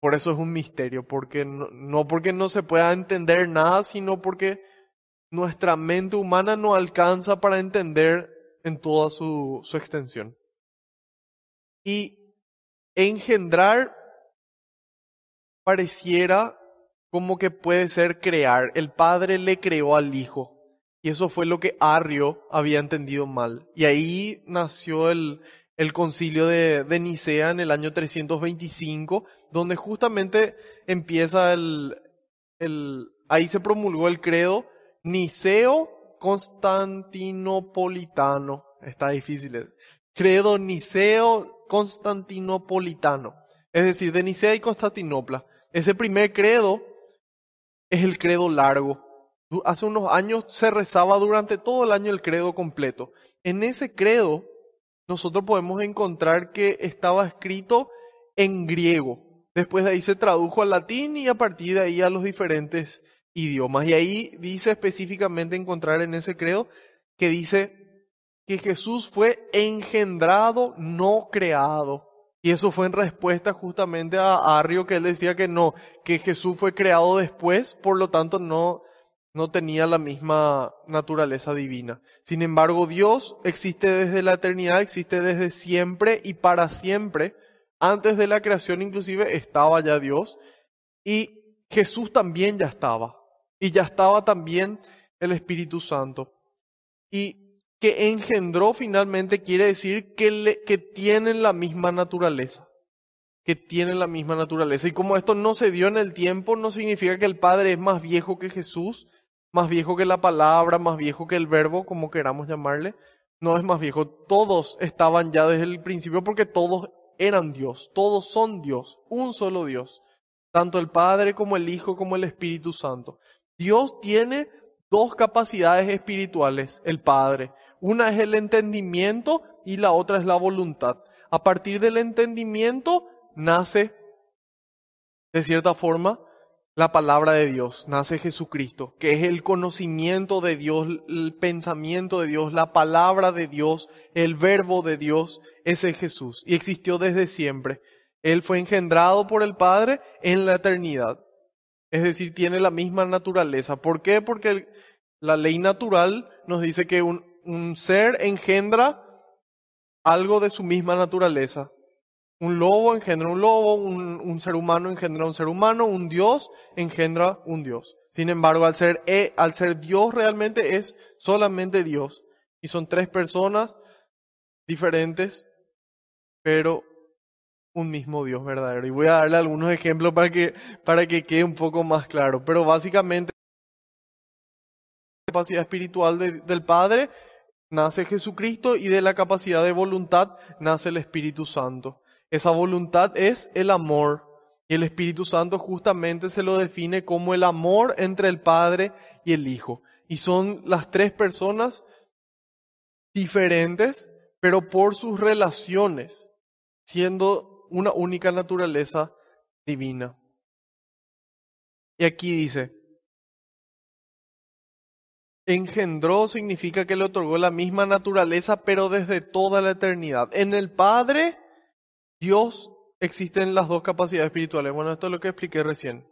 por eso es un misterio, porque no, no porque no se pueda entender nada, sino porque nuestra mente humana no alcanza para entender en toda su, su extensión. Y engendrar pareciera como que puede ser crear. El padre le creó al hijo. Y eso fue lo que Arrio había entendido mal. Y ahí nació el, el concilio de, de, Nicea en el año 325, donde justamente empieza el, el, ahí se promulgó el credo Niceo Constantinopolitano. Está difícil. Credo Niceo constantinopolitano, es decir, de Nicea y Constantinopla. Ese primer credo es el credo largo. Hace unos años se rezaba durante todo el año el credo completo. En ese credo nosotros podemos encontrar que estaba escrito en griego. Después de ahí se tradujo al latín y a partir de ahí a los diferentes idiomas. Y ahí dice específicamente encontrar en ese credo que dice que Jesús fue engendrado, no creado. Y eso fue en respuesta justamente a Arrio que él decía que no, que Jesús fue creado después, por lo tanto no, no tenía la misma naturaleza divina. Sin embargo, Dios existe desde la eternidad, existe desde siempre y para siempre. Antes de la creación inclusive estaba ya Dios y Jesús también ya estaba. Y ya estaba también el Espíritu Santo. Y que engendró finalmente quiere decir que, le, que tienen la misma naturaleza. Que tienen la misma naturaleza. Y como esto no se dio en el tiempo, no significa que el Padre es más viejo que Jesús, más viejo que la palabra, más viejo que el verbo, como queramos llamarle. No es más viejo. Todos estaban ya desde el principio porque todos eran Dios. Todos son Dios. Un solo Dios. Tanto el Padre como el Hijo como el Espíritu Santo. Dios tiene dos capacidades espirituales, el Padre. Una es el entendimiento y la otra es la voluntad. A partir del entendimiento nace, de cierta forma, la palabra de Dios, nace Jesucristo, que es el conocimiento de Dios, el pensamiento de Dios, la palabra de Dios, el verbo de Dios, ese es Jesús. Y existió desde siempre. Él fue engendrado por el Padre en la eternidad. Es decir, tiene la misma naturaleza. ¿Por qué? Porque la ley natural nos dice que un, ser engendra algo de su misma naturaleza. Un lobo engendra un lobo, un, ser humano engendra un ser humano, un Dios engendra un Dios. Sin embargo, al ser, e, al ser Dios realmente es solamente Dios. Y son tres personas diferentes, pero un mismo Dios verdadero. Y voy a darle algunos ejemplos para que, para que quede un poco más claro. Pero básicamente, la capacidad espiritual del Padre nace Jesucristo y de la capacidad de voluntad nace el Espíritu Santo. Esa voluntad es el amor. Y el Espíritu Santo justamente se lo define como el amor entre el Padre y el Hijo. Y son las tres personas diferentes, pero por sus relaciones, siendo una única naturaleza divina. Y aquí dice, engendró significa que le otorgó la misma naturaleza, pero desde toda la eternidad. En el Padre, Dios existen las dos capacidades espirituales. Bueno, esto es lo que expliqué recién.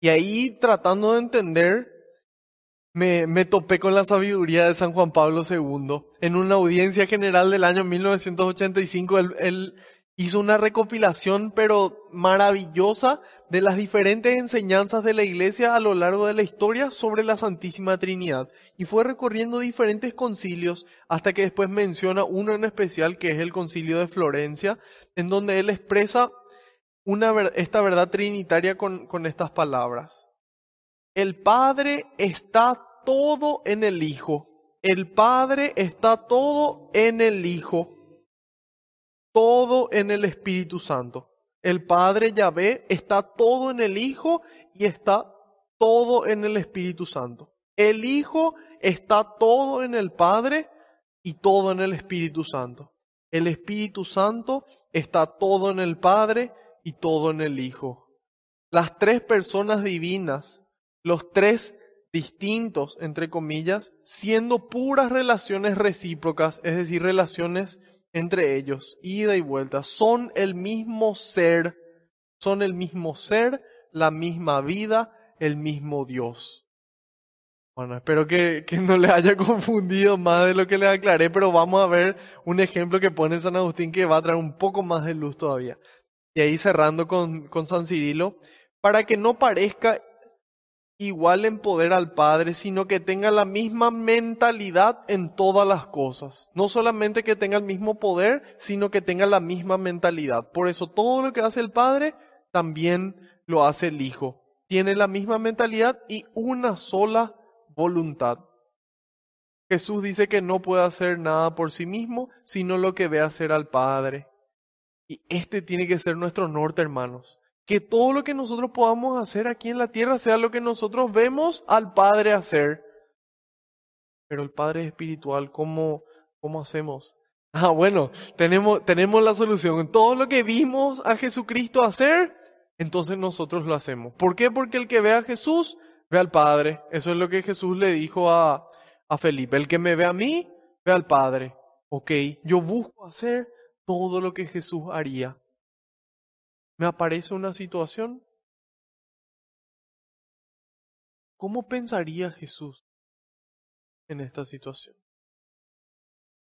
Y ahí, tratando de entender, me, me topé con la sabiduría de San Juan Pablo II. En una audiencia general del año 1985, él, él hizo una recopilación pero maravillosa de las diferentes enseñanzas de la iglesia a lo largo de la historia sobre la Santísima Trinidad y fue recorriendo diferentes concilios hasta que después menciona uno en especial que es el concilio de Florencia en donde él expresa una, esta verdad trinitaria con, con estas palabras. El Padre está todo en el Hijo. El Padre está todo en el Hijo todo en el Espíritu Santo. El Padre Yahvé está todo en el Hijo y está todo en el Espíritu Santo. El Hijo está todo en el Padre y todo en el Espíritu Santo. El Espíritu Santo está todo en el Padre y todo en el Hijo. Las tres personas divinas, los tres distintos, entre comillas, siendo puras relaciones recíprocas, es decir, relaciones entre ellos, ida y vuelta, son el mismo ser, son el mismo ser, la misma vida, el mismo Dios. Bueno, espero que, que no le haya (laughs) confundido más de lo que le aclaré, pero vamos a ver un ejemplo que pone San Agustín que va a traer un poco más de luz todavía. Y ahí cerrando con, con San Cirilo, para que no parezca igual en poder al Padre, sino que tenga la misma mentalidad en todas las cosas. No solamente que tenga el mismo poder, sino que tenga la misma mentalidad. Por eso todo lo que hace el Padre, también lo hace el Hijo. Tiene la misma mentalidad y una sola voluntad. Jesús dice que no puede hacer nada por sí mismo, sino lo que ve hacer al Padre. Y este tiene que ser nuestro norte, hermanos que todo lo que nosotros podamos hacer aquí en la tierra sea lo que nosotros vemos al Padre hacer. Pero el Padre espiritual, ¿cómo, cómo hacemos? (laughs) Ah, bueno, tenemos, tenemos la solución. Todo lo que vimos a Jesucristo hacer, entonces nosotros lo hacemos. ¿Por qué? Porque el que ve a Jesús, ve al Padre. Eso es lo que Jesús le dijo a, a Felipe. El que me ve a mí, ve al Padre. Ok, yo busco hacer todo lo que Jesús haría me aparece una situación, ¿cómo pensaría Jesús en esta situación?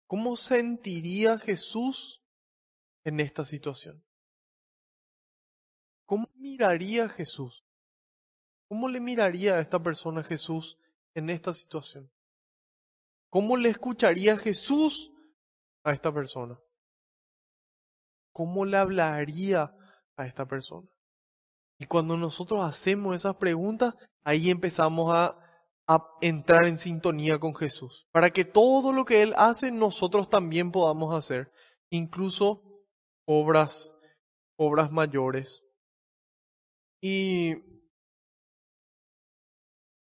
¿Cómo sentiría Jesús en esta situación? ¿Cómo miraría Jesús? ¿Cómo le miraría a esta persona Jesús en esta situación? ¿Cómo le escucharía Jesús a esta persona? ¿Cómo le hablaría a esta persona. Y cuando nosotros hacemos esas preguntas, ahí empezamos a, a, entrar en sintonía con Jesús, para que todo lo que Él hace, nosotros también podamos hacer, incluso obras, obras mayores. Y,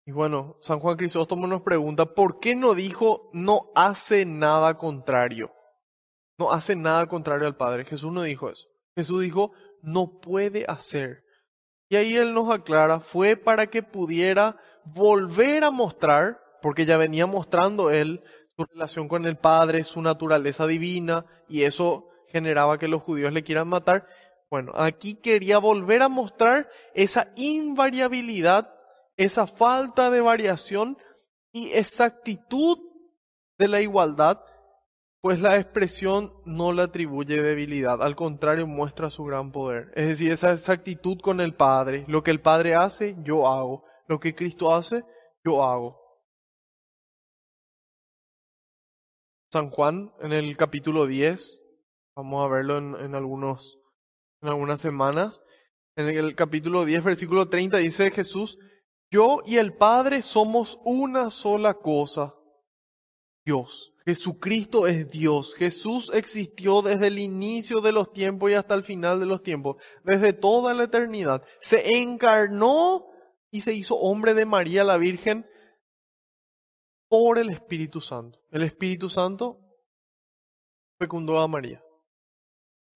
y bueno, San Juan Crisóstomo nos pregunta, ¿por qué no dijo no hace nada contrario? No hace nada contrario al Padre. Jesús no dijo eso. Jesús dijo, no puede hacer. Y ahí él nos aclara, fue para que pudiera volver a mostrar, porque ya venía mostrando él su relación con el Padre, su naturaleza divina, y eso generaba que los judíos le quieran matar. Bueno, aquí quería volver a mostrar esa invariabilidad, esa falta de variación y exactitud de la igualdad pues la expresión no le atribuye debilidad, al contrario muestra su gran poder. Es decir, esa exactitud con el Padre. Lo que el Padre hace, yo hago. Lo que Cristo hace, yo hago. San Juan, en el capítulo 10, vamos a verlo en, algunos, en algunas semanas, en el capítulo 10, versículo 30 dice Jesús, yo y el Padre somos una sola cosa. Dios. Jesucristo es Dios. Jesús existió desde el inicio de los tiempos y hasta el final de los tiempos, desde toda la eternidad. Se encarnó y se hizo hombre de María la Virgen por el Espíritu Santo. El Espíritu Santo fecundó a María.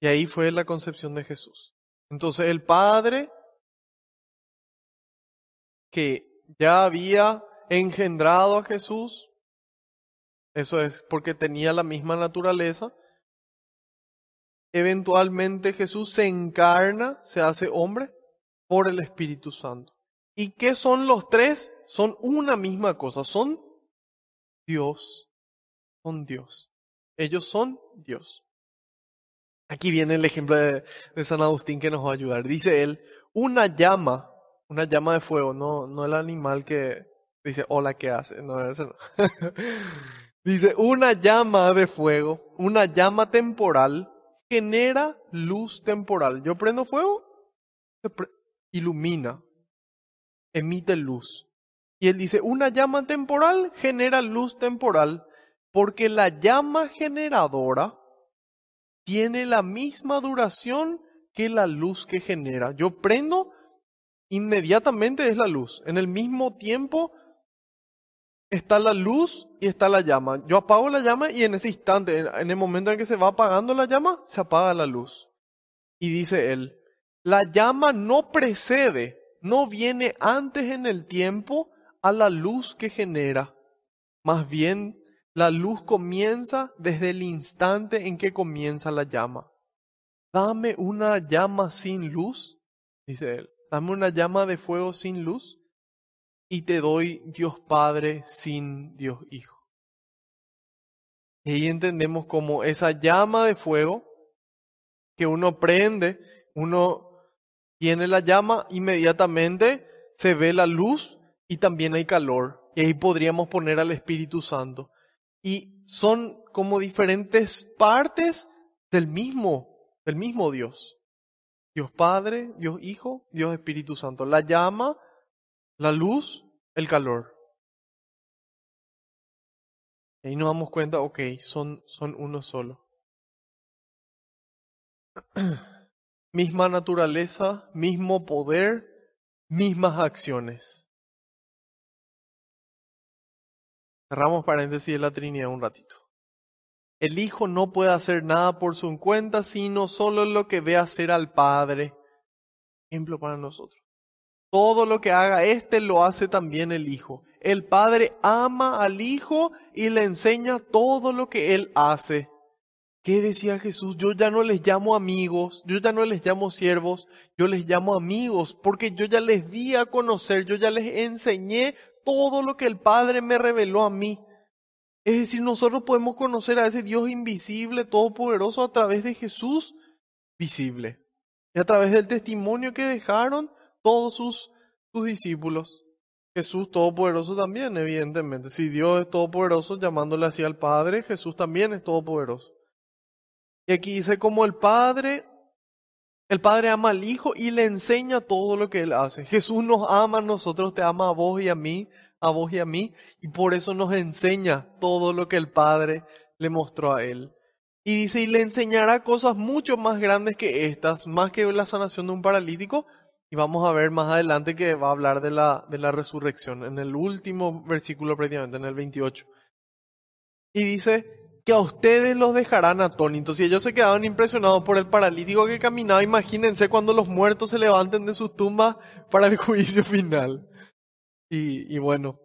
Y ahí fue la concepción de Jesús. Entonces el Padre, que ya había engendrado a Jesús, eso es porque tenía la misma naturaleza, eventualmente Jesús se encarna, se hace hombre por el Espíritu Santo. ¿Y qué son los tres? Son una misma cosa, son Dios, son Dios. Ellos son Dios. Aquí viene el ejemplo de, San Agustín que nos va a ayudar. Dice él, una llama, una llama de fuego, no, no el animal que dice, hola, ¿qué hace? No, eso no. (laughs) dice, una llama de fuego, una llama temporal, genera luz temporal. Yo prendo fuego, ilumina, emite luz. Y él dice, una llama temporal genera luz temporal, porque la llama generadora tiene la misma duración que la luz que genera. Yo prendo, inmediatamente es la luz. En el mismo tiempo está la luz y está la llama. Yo apago la llama y en ese instante, en el momento en que se va apagando la llama, se apaga la luz. Y dice él, la llama no precede, no viene antes en el tiempo a la luz que genera. Más bien la luz comienza desde el instante en que comienza la llama. Dame una llama sin luz, dice él. Dame una llama de fuego sin luz y te doy Dios Padre sin Dios Hijo. Y ahí entendemos como esa llama de fuego que uno prende, uno tiene la llama, inmediatamente se ve la luz y también hay calor. Y ahí podríamos poner al Espíritu Santo y son como diferentes partes del mismo, del mismo Dios. Dios Padre, Dios Hijo, Dios Espíritu Santo. La llama, la luz, el calor. Y ahí nos damos cuenta, ok, son, son uno solo. (clears throat) Misma naturaleza, mismo poder, mismas acciones. Cerramos paréntesis de la Trinidad un ratito. El Hijo no puede hacer nada por su cuenta, sino solo lo que ve hacer al Padre. Ejemplo para nosotros. Todo lo que haga éste lo hace también el Hijo. El Padre ama al Hijo y le enseña todo lo que Él hace. ¿Qué decía Jesús? Yo ya no les llamo amigos, yo ya no les llamo siervos, yo les llamo amigos, porque yo ya les di a conocer, yo ya les enseñé todo lo que el Padre me reveló a mí. Es decir, nosotros podemos conocer a ese Dios invisible, todopoderoso, a través de Jesús visible. Y a través del testimonio que dejaron todos sus, sus discípulos. Jesús todopoderoso también, evidentemente. Si Dios es todopoderoso, llamándole así al Padre, Jesús también es todopoderoso. Y aquí dice, como el Padre el Padre ama al Hijo y le enseña todo lo que Él hace. Jesús nos ama nosotros, te ama a vos y a mí, a vos y a mí, y por eso nos enseña todo lo que el Padre le mostró a Él. Y dice, y le enseñará cosas mucho más grandes que estas, más que la sanación de un paralítico. Y vamos a ver más adelante que va a hablar de la, de la resurrección, en el último versículo prácticamente, en el 28. Y dice, que a ustedes los dejarán atónitos. Y ellos se quedaban impresionados por el paralítico que caminaba. Imagínense cuando los muertos se levanten de sus tumbas para el (laughs) juicio final. Y, y bueno,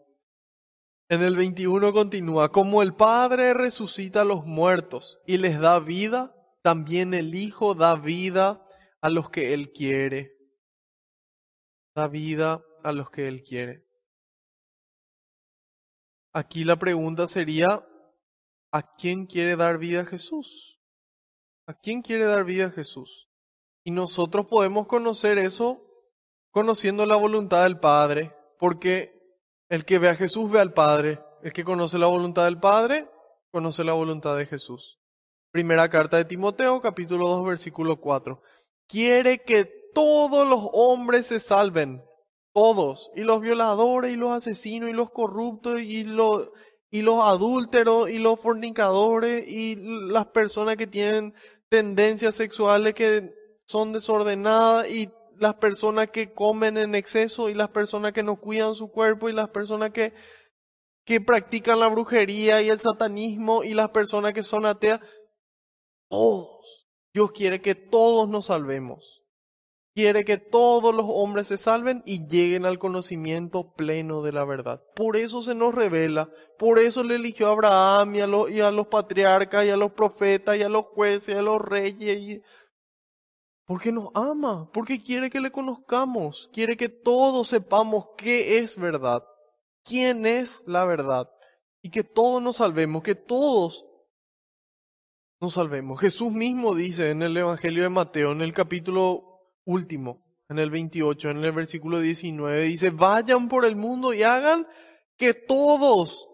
en el 21 continúa, como el Padre resucita a los muertos y les da vida, también el Hijo da vida a los que Él quiere. Da vida a los que Él quiere. Aquí la pregunta sería, ¿A quién quiere dar vida a Jesús? ¿A quién quiere dar vida a Jesús? Y nosotros podemos conocer eso conociendo la voluntad del Padre, porque el que ve a Jesús ve al Padre. El que conoce la voluntad del Padre, conoce la voluntad de Jesús. Primera carta de Timoteo, capítulo 2, versículo 4. Quiere que todos los hombres se salven, todos, y los violadores, y los asesinos, y los corruptos, y los y los adúlteros y los fornicadores y las personas que tienen tendencias sexuales que son desordenadas y las personas que comen en exceso y las personas que no cuidan su cuerpo y las personas que, que practican la brujería y el satanismo y las personas que son ateas. Todos. Dios quiere que todos nos salvemos. Quiere que todos los hombres se salven y lleguen al conocimiento pleno de la verdad. Por eso se nos revela, por eso le eligió a Abraham y a, los, y los patriarcas y a los profetas y a los jueces y a los reyes. Porque nos ama, porque quiere que le conozcamos, quiere que todos sepamos qué es verdad, quién es la verdad y que todos nos salvemos, que todos nos salvemos. Jesús mismo dice en el Evangelio de Mateo, en el capítulo último, en el 28, en el versículo 19, dice, vayan por el mundo y hagan que todos,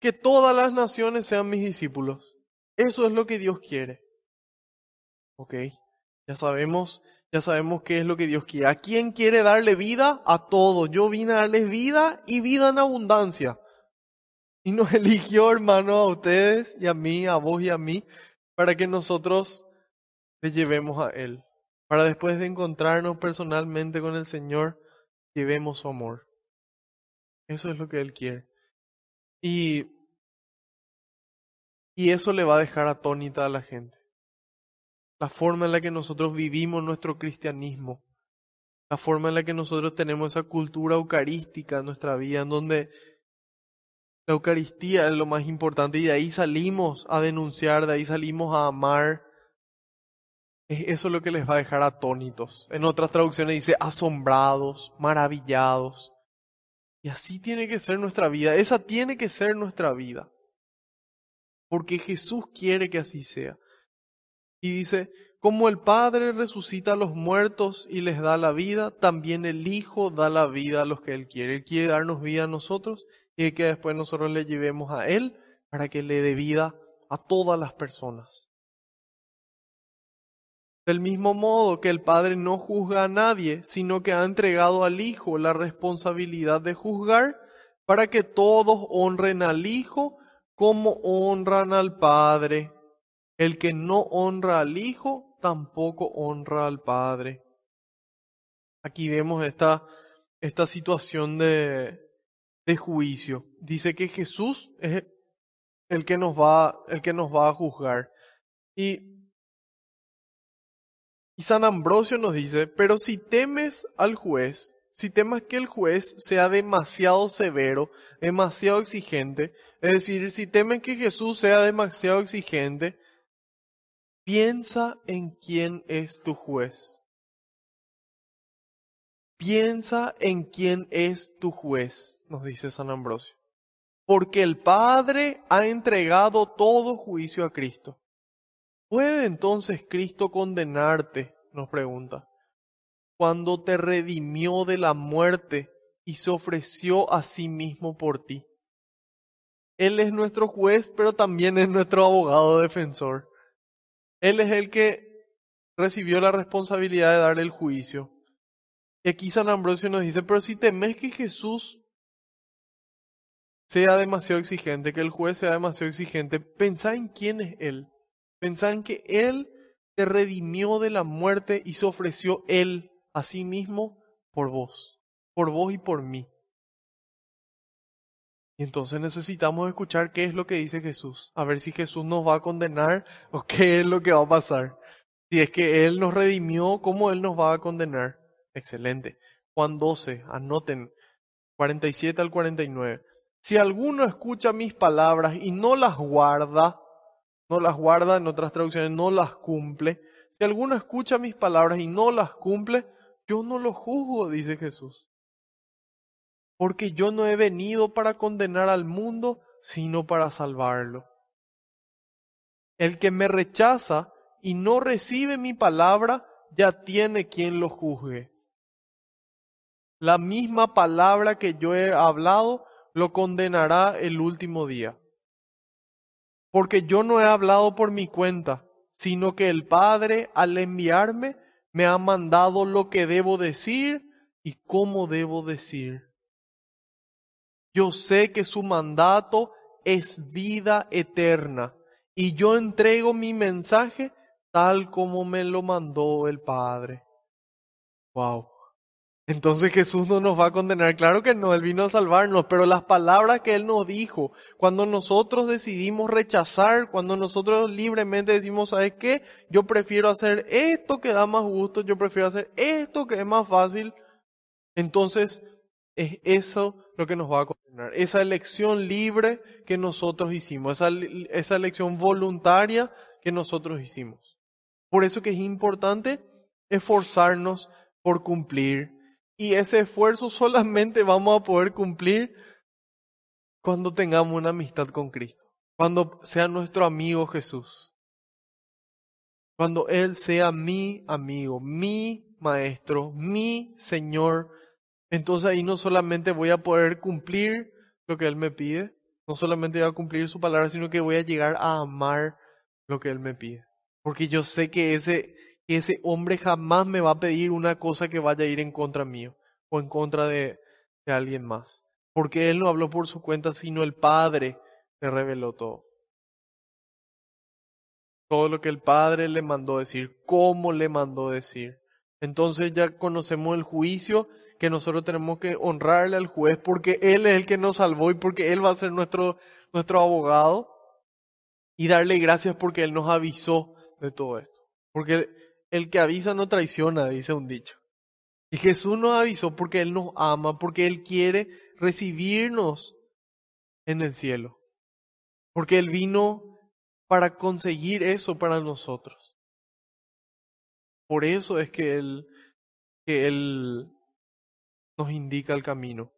que todas las naciones sean mis discípulos. Eso es lo que Dios quiere. Ok, ya sabemos, ya sabemos qué es lo que Dios quiere. ¿A quién quiere darle vida? A todos. Yo vine a darles vida y vida en abundancia. Y nos (laughs) eligió, hermano, a ustedes y a mí, a vos y a mí, para que nosotros le llevemos a Él para después de encontrarnos personalmente con el Señor, llevemos su amor. Eso es lo que Él quiere. Y, y eso le va a dejar atónita a la gente. La forma en la que nosotros vivimos nuestro cristianismo, la forma en la que nosotros tenemos esa cultura eucarística en nuestra vida, en donde la Eucaristía es lo más importante y de ahí salimos a denunciar, de ahí salimos a amar, eso es lo que les va a dejar atónitos. En otras traducciones dice asombrados, maravillados. Y así tiene que ser nuestra vida. Esa tiene que ser nuestra vida. Porque Jesús quiere que así sea. Y dice, como el Padre resucita a los muertos y les da la vida, también el Hijo da la vida a los que Él quiere. Él quiere darnos vida a nosotros y que después nosotros le llevemos a Él para que le dé vida a todas las personas. Del mismo modo que el Padre no juzga a nadie, sino que ha entregado al Hijo la responsabilidad de juzgar para que todos honren al Hijo como honran al Padre. El que no honra al Hijo tampoco honra al Padre. Aquí vemos esta, esta situación de, de juicio. Dice que Jesús es el que nos va, el que nos va a juzgar. Y y San Ambrosio nos dice, pero si temes al juez, si temas que el juez sea demasiado severo, demasiado exigente, es decir, si temes que Jesús sea demasiado exigente, piensa en quién es tu juez. Piensa en quién es tu juez, nos dice San Ambrosio. Porque el Padre ha entregado todo juicio a Cristo. ¿Puede entonces Cristo condenarte? nos pregunta. Cuando te redimió de la muerte y se ofreció a sí mismo por ti. Él es nuestro juez, pero también es nuestro abogado defensor. Él es el que recibió la responsabilidad de darle el juicio. Y aquí San Ambrosio nos dice, pero si temes que Jesús sea demasiado exigente, que el juez sea demasiado exigente, pensá en quién es Él. Pensá en que Él te redimió de la muerte y se ofreció Él a sí mismo por vos, por vos y por mí. Y entonces necesitamos escuchar qué es lo que dice Jesús, a ver si Jesús nos va a condenar o (laughs) qué es lo que va a pasar. Si es que Él nos redimió, ¿cómo Él nos va a condenar? Excelente. Juan 12, anoten, 47 al 49. Si alguno escucha mis palabras y no las guarda, no las guarda, en otras traducciones no las cumple. Si alguno escucha mis palabras y no las cumple, yo no lo juzgo, dice Jesús. Porque yo no he venido para condenar al mundo, sino para salvarlo. El que me rechaza y no recibe mi palabra, ya tiene quien lo juzgue. La misma palabra que yo he hablado lo condenará el último día porque yo no he hablado por mi cuenta, sino que el Padre al enviarme me ha mandado lo que debo decir y cómo debo decir. Yo sé que su mandato es vida eterna y yo entrego mi mensaje tal como me lo mandó el Padre. Wow. Entonces Jesús no nos va a condenar. Claro que no, Él vino a salvarnos, pero las palabras que Él nos dijo, cuando nosotros decidimos rechazar, cuando nosotros libremente decimos, ¿sabes qué? Yo prefiero hacer esto que da más gusto, yo prefiero hacer esto que es más fácil. Entonces, es eso lo que nos va a condenar. Esa elección libre que nosotros hicimos, esa, esa elección voluntaria que nosotros hicimos. Por eso que es importante esforzarnos por cumplir. Y ese esfuerzo solamente vamos a poder cumplir cuando tengamos una amistad con Cristo. Cuando sea nuestro amigo Jesús. Cuando Él sea mi amigo, mi maestro, mi Señor entonces ahí no solamente voy a poder cumplir lo que Él me pide, no solamente voy a cumplir su palabra, sino que voy a llegar a amar lo que Él me pide. Porque yo sé que ese, ese hombre jamás me va a pedir una cosa que vaya a ir en contra mío o en contra de, de alguien más. Porque Él no habló por su cuenta, sino el Padre le reveló todo. Todo lo que el Padre le mandó decir, cómo le mandó decir. Entonces ya conocemos el juicio que nosotros tenemos que honrarle al juez porque Él es el que nos salvó y porque Él va a ser nuestro, nuestro abogado y darle gracias porque Él nos avisó de todo esto. Porque el que avisa no traiciona, dice un dicho. Y Jesús nos avisó porque Él nos ama, porque Él quiere recibirnos en el cielo. Porque Él vino para conseguir eso para nosotros. Por eso es que Él, que Él nos indica el camino.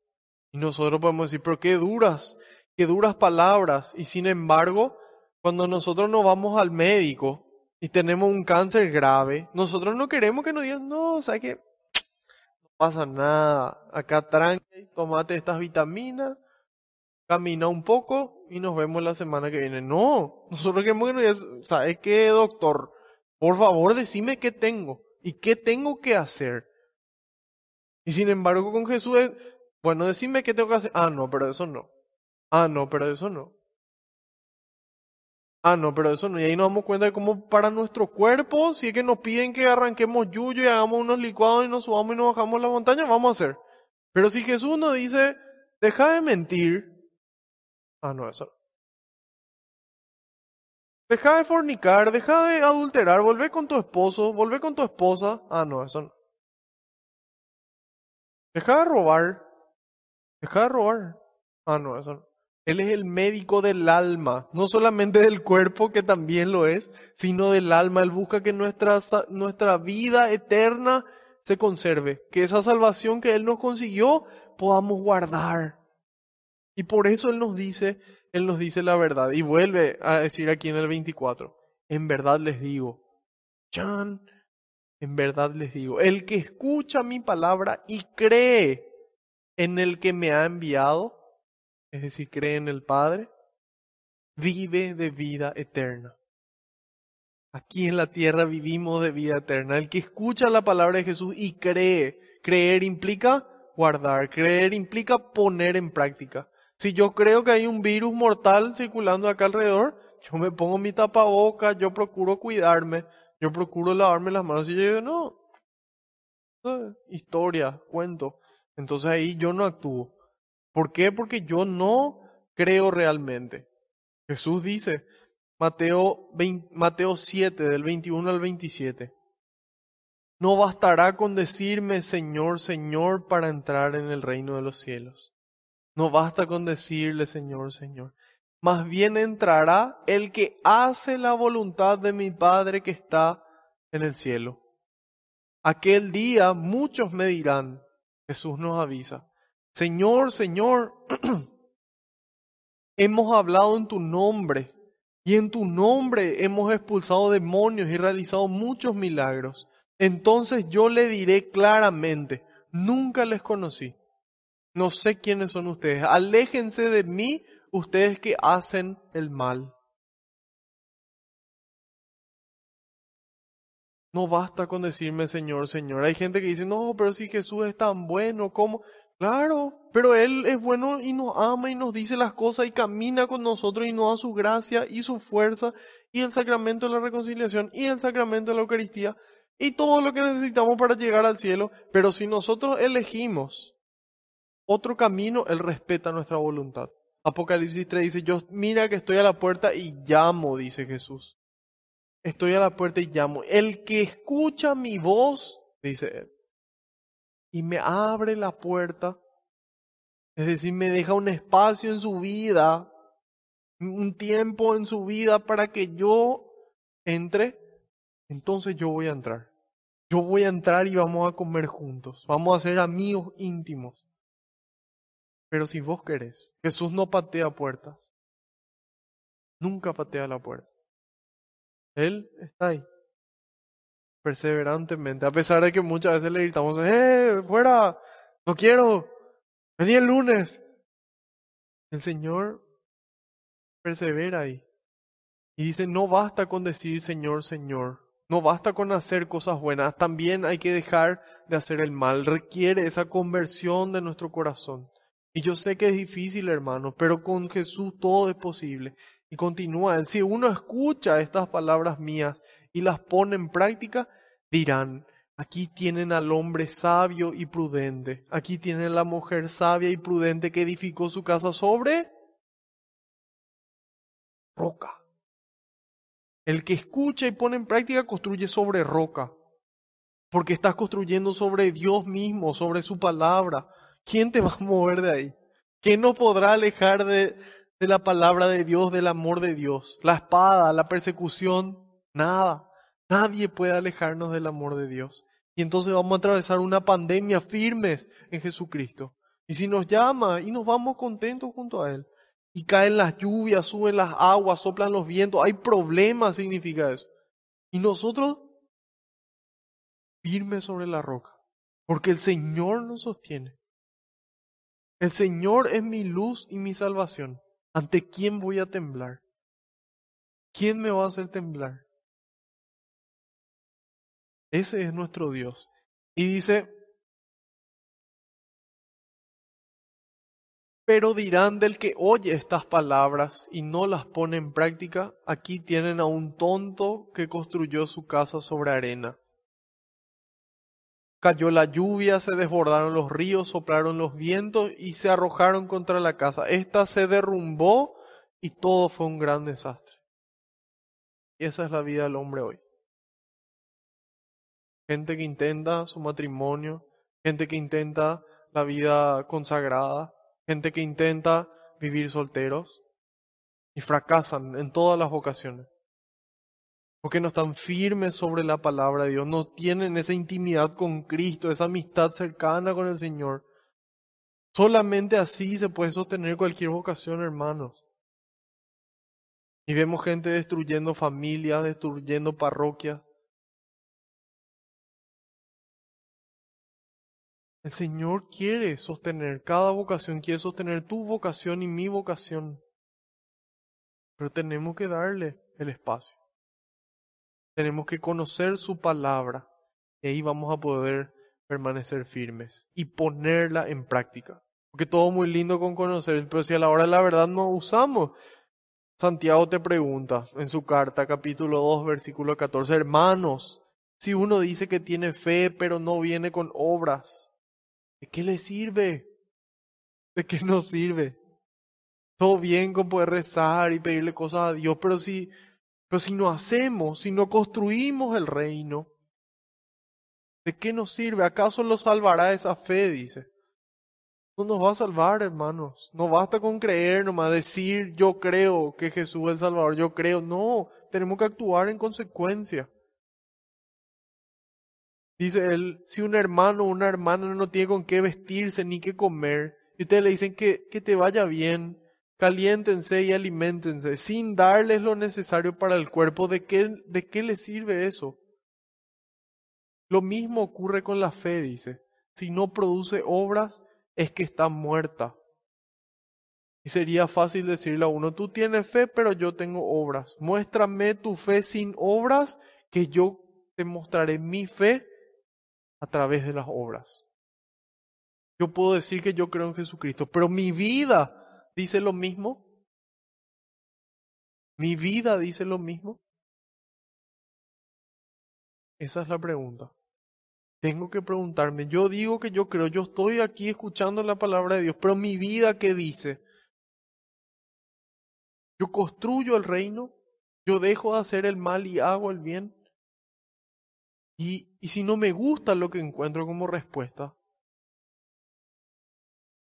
Y nosotros podemos decir, pero qué duras, qué duras palabras. Y sin embargo, cuando nosotros nos vamos al médico y tenemos un cáncer grave, nosotros no queremos que nos digan, no, o sea que no pasa nada, acá tranqui, tomate estas vitaminas, camina un poco y nos vemos la semana que viene. No, nosotros queremos que nos digan, ¿sabes qué, doctor? Por favor, decime qué tengo y qué tengo que hacer. Y sin embargo con Jesús es, bueno, decime qué tengo que hacer. Ah, no, pero eso no. Ah, no, pero eso no. Ah, no, pero eso no. Y ahí nos damos cuenta de cómo para nuestro cuerpo, si es que nos piden que arranquemos yuyo y hagamos unos licuados y nos subamos y nos bajamos la montaña, vamos a hacer. Pero si Jesús nos dice, deja de mentir. Ah, no, eso. Deja de fornicar, deja de adulterar, volvé con tu esposo, volvé con tu esposa. Ah, no, eso no. Deja de robar. Deja de robar. Ah, no, eso no. Él es el médico del alma, no solamente del cuerpo, que también lo es, sino del alma. Él busca que nuestra, nuestra vida eterna se conserve, que esa salvación que Él nos consiguió podamos guardar. Y por eso Él nos dice, Él nos dice la verdad. Y vuelve a decir aquí en el 24, en verdad les digo, Chan, en verdad les digo, el que escucha mi palabra y cree en el que me ha enviado, es decir, cree en el Padre, vive de vida eterna. Aquí en la tierra vivimos de vida eterna. El que escucha la palabra de Jesús y cree, creer implica guardar, creer implica poner en práctica. Si yo creo que hay un virus mortal circulando acá alrededor, yo me pongo mi tapaboca, yo procuro cuidarme, yo procuro lavarme las manos y yo digo, no, historia, cuento. Entonces ahí yo no actúo. ¿Por qué? Porque yo no creo realmente. Jesús dice, Mateo, Mateo 7, del 21 al 27. No bastará con decirme Señor, Señor para entrar en el reino de los cielos. No basta con decirle Señor, Señor más bien entrará el que hace la voluntad de mi Padre que está en el cielo. Aquel día muchos me dirán, Jesús nos avisa, Señor, Señor, (clears throat) hemos hablado en tu nombre y en tu nombre hemos expulsado demonios y realizado muchos milagros. Entonces yo le diré claramente, nunca les conocí. No sé quiénes son ustedes. Aléjense de mí ustedes que hacen el mal. No basta con decirme Señor, Señor. Hay gente que dice, no, pero si Jesús es tan bueno, ¿cómo? Claro, pero Él es bueno y nos ama y nos dice las cosas y camina con nosotros y nos da su gracia y su fuerza y el sacramento de la reconciliación y el sacramento de la Eucaristía y todo lo que necesitamos para llegar al cielo. Pero si nosotros elegimos otro camino, Él respeta nuestra voluntad. Apocalipsis 3 dice, yo mira que estoy a la puerta y llamo, dice Jesús. Estoy a la puerta y llamo. El que escucha mi voz, dice Él, y me abre la puerta, es decir, me deja un espacio en su vida, un tiempo en su vida para que yo entre, entonces yo voy a entrar. Yo voy a entrar y vamos a comer juntos, vamos a ser amigos íntimos. Pero si vos querés, Jesús no patea puertas. Nunca patea la puerta. Él está ahí. Perseverantemente. A pesar de que muchas veces le gritamos, ¡eh! ¡Fuera! ¡No quiero! ¡Vení el lunes! El Señor persevera ahí. Y dice, no basta con decir Señor, Señor. No basta con hacer cosas buenas. También hay que dejar de hacer el mal. Requiere esa conversión de nuestro corazón. Y yo sé que es difícil, hermano, pero con Jesús todo es posible. Y continúa. Si uno escucha estas palabras mías y las pone en práctica, dirán, aquí tienen al hombre sabio y prudente. Aquí tienen a la mujer sabia y prudente que edificó su casa sobre roca. El que escucha y pone en práctica construye sobre roca. Porque estás construyendo sobre Dios mismo, sobre su palabra. ¿quién te va a mover de ahí? ¿Quién nos podrá alejar de, de la palabra de Dios, del amor de Dios? La espada, la persecución, nada. Nadie puede alejarnos del amor de Dios. Y entonces vamos a atravesar una pandemia firmes en Jesucristo. Y si nos llama y nos vamos contentos junto a Él. Y caen las lluvias, suben las aguas, soplan los vientos. Hay problemas, significa eso. Y nosotros firmes sobre la roca. Porque el Señor nos sostiene. El Señor es mi luz y mi salvación. ¿Ante quién voy a temblar? ¿Quién me va a hacer temblar? Ese es nuestro Dios. Y dice, pero dirán del que oye estas palabras y no las pone en práctica, aquí tienen a un tonto que construyó su casa sobre arena. Cayó la lluvia, se desbordaron los ríos, soplaron los vientos y se arrojaron contra la casa. Esta se derrumbó y todo fue un gran desastre. Y esa es la vida del hombre hoy. Gente que intenta su matrimonio, gente que intenta la vida consagrada, gente que intenta vivir solteros y fracasan en todas las vocaciones porque no están firmes sobre la palabra de Dios, no tienen esa intimidad con Cristo, esa amistad cercana con el Señor. Solamente así se puede sostener cualquier vocación, hermanos. Y vemos gente destruyendo familias, destruyendo parroquias. El Señor quiere sostener, cada vocación quiere sostener tu vocación y mi vocación. Pero tenemos que darle el espacio. Tenemos que conocer su palabra y ahí vamos a poder permanecer firmes y ponerla en práctica. Porque todo muy lindo con conocer, pero si a la hora de la verdad no usamos. Santiago te pregunta en su carta, capítulo 2, versículo 14, hermanos, si uno dice que tiene fe pero no viene con obras, ¿de qué le sirve? ¿De qué nos sirve? Todo bien con poder rezar y pedirle cosas a Dios, pero si pero si no hacemos, si no construimos el reino, ¿de qué nos sirve? ¿Acaso lo salvará esa fe? Dice. No nos va a salvar, hermanos. No basta con creer, nomás decir yo creo que Jesús es el Salvador, yo creo. No, tenemos que actuar en consecuencia. Dice él, si un hermano o una hermana no tiene con qué vestirse ni qué comer, y ustedes le dicen que, que te vaya bien, Caliéntense y alimentense sin darles lo necesario para el cuerpo. ¿De qué, ¿De qué les sirve eso? Lo mismo ocurre con la fe, dice. Si no produce obras, es que está muerta. Y sería fácil decirle a uno, tú tienes fe, pero yo tengo obras. Muéstrame tu fe sin obras, que yo te mostraré mi fe a través de las obras. Yo puedo decir que yo creo en Jesucristo, pero mi vida dice lo mismo. Mi vida dice lo mismo. Esa es la pregunta. Tengo que preguntarme, yo digo que yo creo, yo estoy aquí escuchando la palabra de Dios, pero mi vida, ¿qué dice? Yo construyo el reino, yo dejo de hacer el mal y hago el bien. Y, si no me gusta lo que encuentro como respuesta,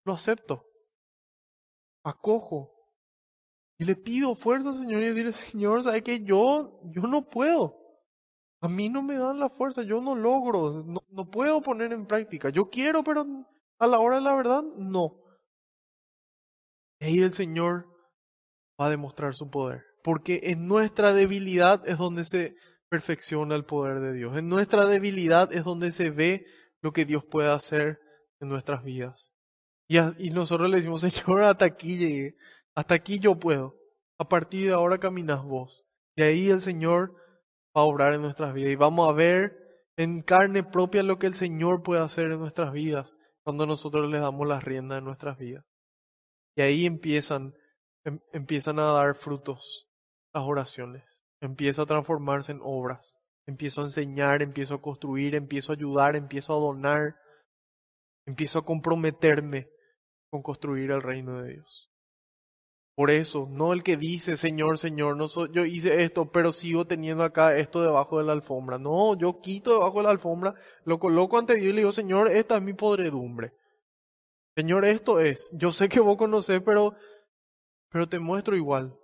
lo acepto, acojo y le pido fuerza Señor y decirle, Señor, ¿sabe que yo, yo no puedo? A mí no me dan la fuerza, yo no logro, no, no puedo poner en práctica. Yo quiero, pero a la hora de la verdad, no. Y ahí el Señor va a demostrar su poder. Porque en nuestra debilidad es donde se perfecciona el poder de Dios. En nuestra debilidad es donde se ve lo que Dios puede hacer en nuestras vidas. Y, nosotros le decimos, (laughs) Señor, hasta aquí llegué, hasta aquí yo puedo. A partir de ahora caminas vos. Y ahí el Señor va a obrar en nuestras vidas. Y vamos a ver en carne propia lo que el Señor puede hacer en nuestras vidas cuando nosotros le damos las riendas de nuestras vidas. Y ahí empiezan, em, empiezan a dar frutos las oraciones. Empieza a transformarse en obras. Empiezo a enseñar, empiezo a construir, empiezo a ayudar, empiezo a donar. Empiezo a comprometerme con construir el reino de Dios. Por eso, no el que dice, Señor, Señor, no soy, yo hice esto, pero sigo teniendo acá esto debajo de la alfombra. No, yo quito debajo de la alfombra, lo coloco ante Dios y le digo, Señor, esta es mi podredumbre. Señor, esto es. Yo sé que vos conocés, pero, pero te muestro igual.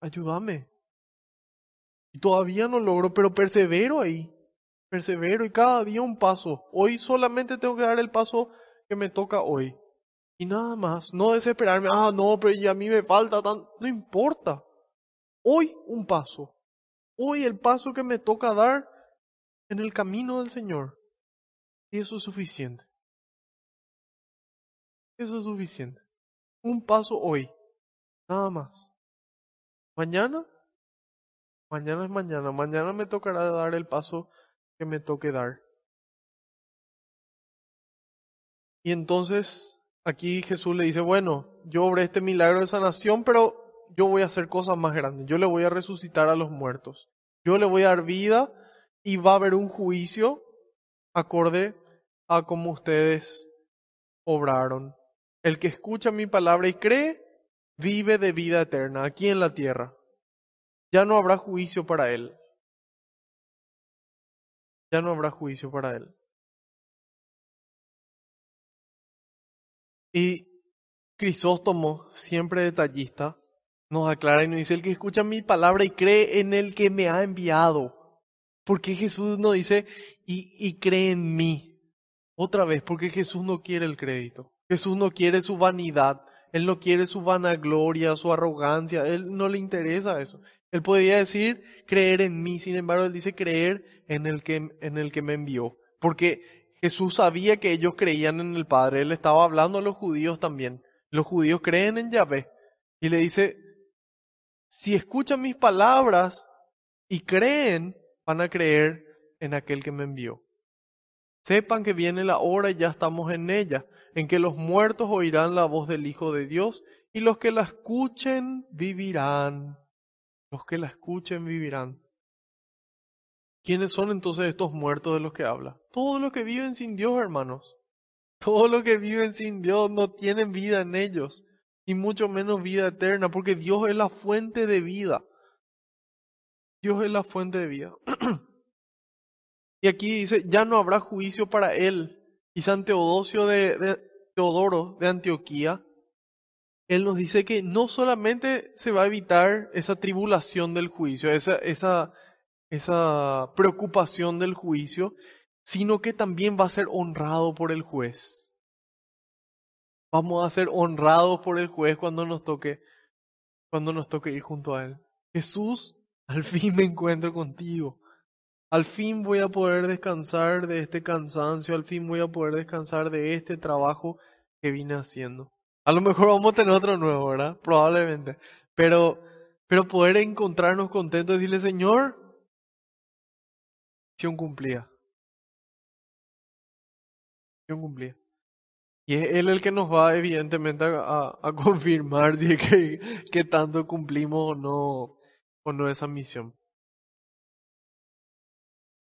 Ayúdame. Y todavía no logro, pero persevero ahí. Persevero y cada día un paso. Hoy solamente tengo que dar el paso que me toca hoy. Y nada más, no desesperarme, ah, no, pero ya a mí me falta tan... No importa. Hoy un paso. Hoy el paso que me toca dar en el camino del Señor. Y eso es suficiente. Eso es suficiente. Un paso hoy. Nada más. Mañana, mañana es mañana. Mañana me tocará dar el paso que me toque dar. Y entonces aquí Jesús le dice, bueno, yo obré este milagro de sanación, pero yo voy a hacer cosas más grandes. Yo le voy a resucitar a los muertos. Yo le voy a dar vida y va a haber un juicio acorde a como ustedes obraron. El que escucha mi palabra y cree, vive de vida eterna aquí en la tierra. Ya no habrá juicio para él. Ya no habrá juicio para él. Y Crisóstomo, siempre detallista, nos aclara y nos dice, el que escucha mi palabra y cree en el que me ha enviado. Porque Jesús nos dice, y, y cree en mí. Otra vez, porque Jesús no quiere el crédito. Jesús no quiere su vanidad. Él no quiere su vanagloria, su arrogancia. Él no le interesa eso. Él podría decir creer en mí. Sin embargo, él dice creer en el que, en el que me envió. Porque Jesús sabía que ellos creían en el Padre. Él estaba hablando a los judíos también. Los judíos creen en Yahvé. Y le dice, si escuchan mis palabras y creen, van a creer en aquel que me envió. Sepan que viene la hora y ya estamos en ella, en que los muertos oirán la voz del Hijo de Dios y los que la escuchen vivirán. Los que la escuchen vivirán. ¿Quiénes son entonces estos muertos de los que habla? Todos los que viven sin Dios, hermanos. Todos los que viven sin Dios no tienen vida en ellos, y mucho menos vida eterna, porque Dios es la fuente de vida. Dios es la fuente de vida. (clears throat) y aquí dice, ya no habrá juicio para él. Y San Teodosio de, Teodoro de Antioquía, él nos dice que no solamente se va a evitar esa tribulación del juicio, esa, esa esa preocupación del juicio, sino que también va a ser honrado por el juez. Vamos a ser honrados por el juez cuando nos toque, cuando nos toque ir junto a él. Jesús, al fin me encuentro contigo. Al fin voy a poder descansar de este cansancio, al fin voy a poder descansar de este trabajo que vine haciendo. A lo mejor vamos a tener otro nuevo, ¿verdad? Probablemente. Pero, pero poder encontrarnos contentos y decirle, Señor, cumplía. cumplía. Y es Él el que nos va evidentemente a, (laughs) confirmar si es que, que tanto cumplimos o no, o no esa misión.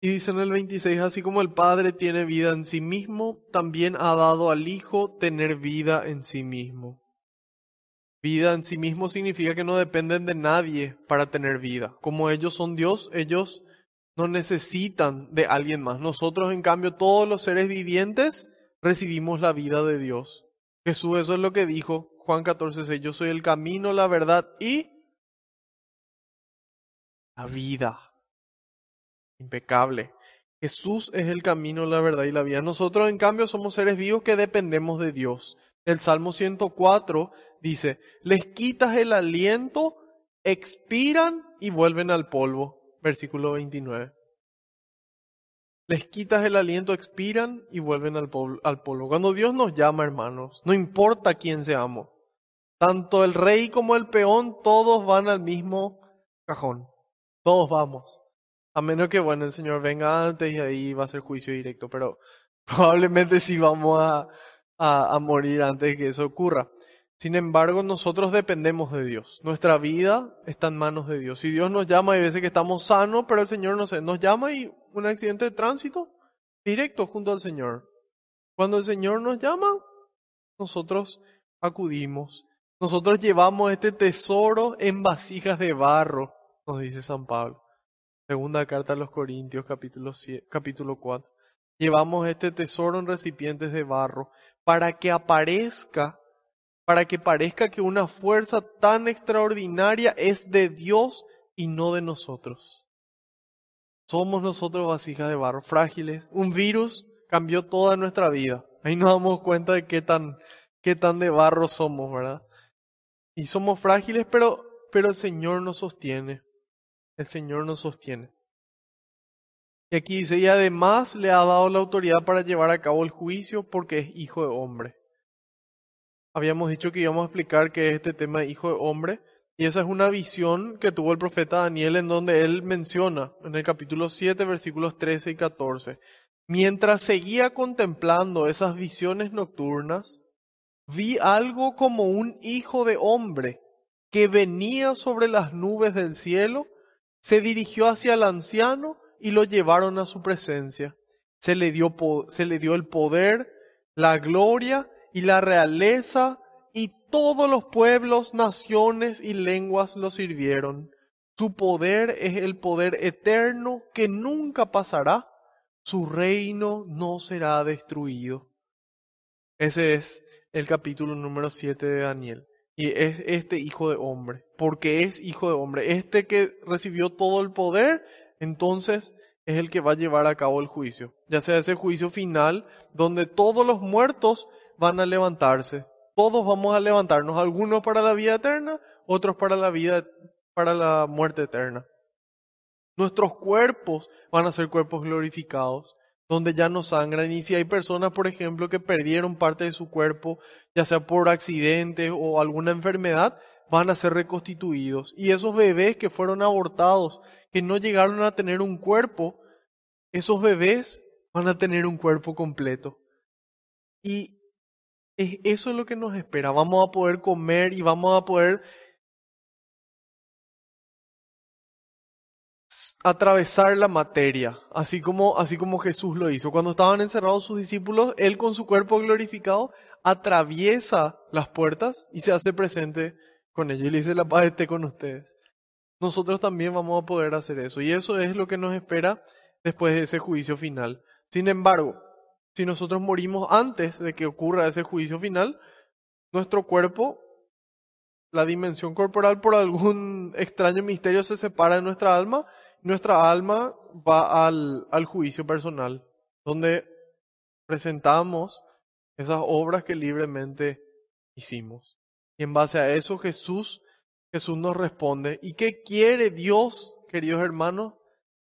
Y dice en el 26, así como el Padre tiene vida en sí mismo, también ha dado al Hijo tener vida en sí mismo. Vida en sí mismo significa que no dependen de nadie para tener vida. Como ellos son Dios, ellos no necesitan de alguien más. Nosotros, en cambio, todos los seres vivientes recibimos la vida de Dios. Jesús eso es lo que dijo Juan 14, 6, yo soy el camino, la verdad y la vida impecable. Jesús es el camino, la verdad y la vida. Nosotros, en cambio, somos seres vivos que dependemos de Dios. El Salmo 104 dice, les quitas el aliento, expiran y vuelven al polvo. Versículo 29. Les quitas el aliento, expiran y vuelven al polvo. Cuando Dios nos llama, hermanos, no importa quién seamos, tanto el rey como el peón, todos van al mismo cajón. Todos vamos. A menos que, bueno, el Señor venga antes y ahí va a ser juicio directo, pero (laughs) probablemente sí vamos a, a, morir antes de que eso ocurra. Sin embargo, nosotros dependemos de Dios. Nuestra vida está en manos de Dios. Si Dios nos llama, hay veces que estamos sanos, pero el Señor no sé, nos llama y un accidente de tránsito directo junto al Señor. Cuando el Señor nos llama, nosotros acudimos. Nosotros llevamos este tesoro en vasijas de barro, nos dice San Pablo. Segunda carta a los Corintios, capítulo, capítulo 4. Llevamos este tesoro en recipientes de barro para que aparezca, para que parezca que una fuerza tan extraordinaria es de Dios y no de nosotros. Somos nosotros vasijas de barro, frágiles. Un virus cambió toda nuestra vida. Ahí nos damos cuenta de qué tan, qué tan de barro somos, ¿verdad? Y somos frágiles, pero, pero el Señor nos sostiene el Señor nos sostiene. Y aquí dice, y además le ha dado la autoridad para llevar a cabo el juicio porque es hijo de hombre. Habíamos dicho que íbamos a explicar qué es este tema de hijo de hombre, y esa es una visión que tuvo el profeta Daniel en donde él menciona en el capítulo 7, versículos 13 y 14. Mientras seguía contemplando esas visiones nocturnas, vi algo como un hijo de hombre que venía sobre las nubes del cielo se dirigió hacia el anciano y lo llevaron a su presencia. Se le dio, se le dio el poder, la gloria y la realeza y todos los pueblos, naciones y lenguas lo sirvieron. Su poder es el poder eterno que nunca pasará. Su reino no será destruido. Ese es el capítulo número 7 de Daniel y es este hijo de hombre, porque es hijo de hombre. Este que recibió todo el poder, entonces es el que va a llevar a cabo el juicio, ya sea ese juicio final donde todos los muertos van a levantarse. Todos vamos a levantarnos, algunos para la vida eterna, otros para la vida para la muerte eterna. Nuestros cuerpos van a ser cuerpos glorificados donde ya no sangran. Y si hay personas, por ejemplo, que perdieron parte de su cuerpo, ya sea por accidentes o alguna enfermedad, van a ser reconstituidos. Y esos bebés que fueron abortados, que no llegaron a tener un cuerpo, esos bebés van a tener un cuerpo completo. Y eso es lo que nos espera. Vamos a poder comer y vamos a poder atravesar la materia, así como, así como Jesús lo hizo. Cuando estaban encerrados sus discípulos, Él con su cuerpo glorificado atraviesa las puertas y se hace presente con ellos. Y le dice, la paz esté con ustedes. Nosotros también vamos a poder hacer eso. Y eso es lo que nos espera después de ese juicio final. Sin embargo, si nosotros morimos antes de que ocurra ese juicio final, nuestro cuerpo, la dimensión corporal por algún (laughs) extraño misterio se separa de nuestra alma nuestra alma va al, juicio personal, donde presentamos esas obras que libremente hicimos. Y en base a eso Jesús, Jesús nos responde. ¿Y qué quiere Dios, queridos hermanos?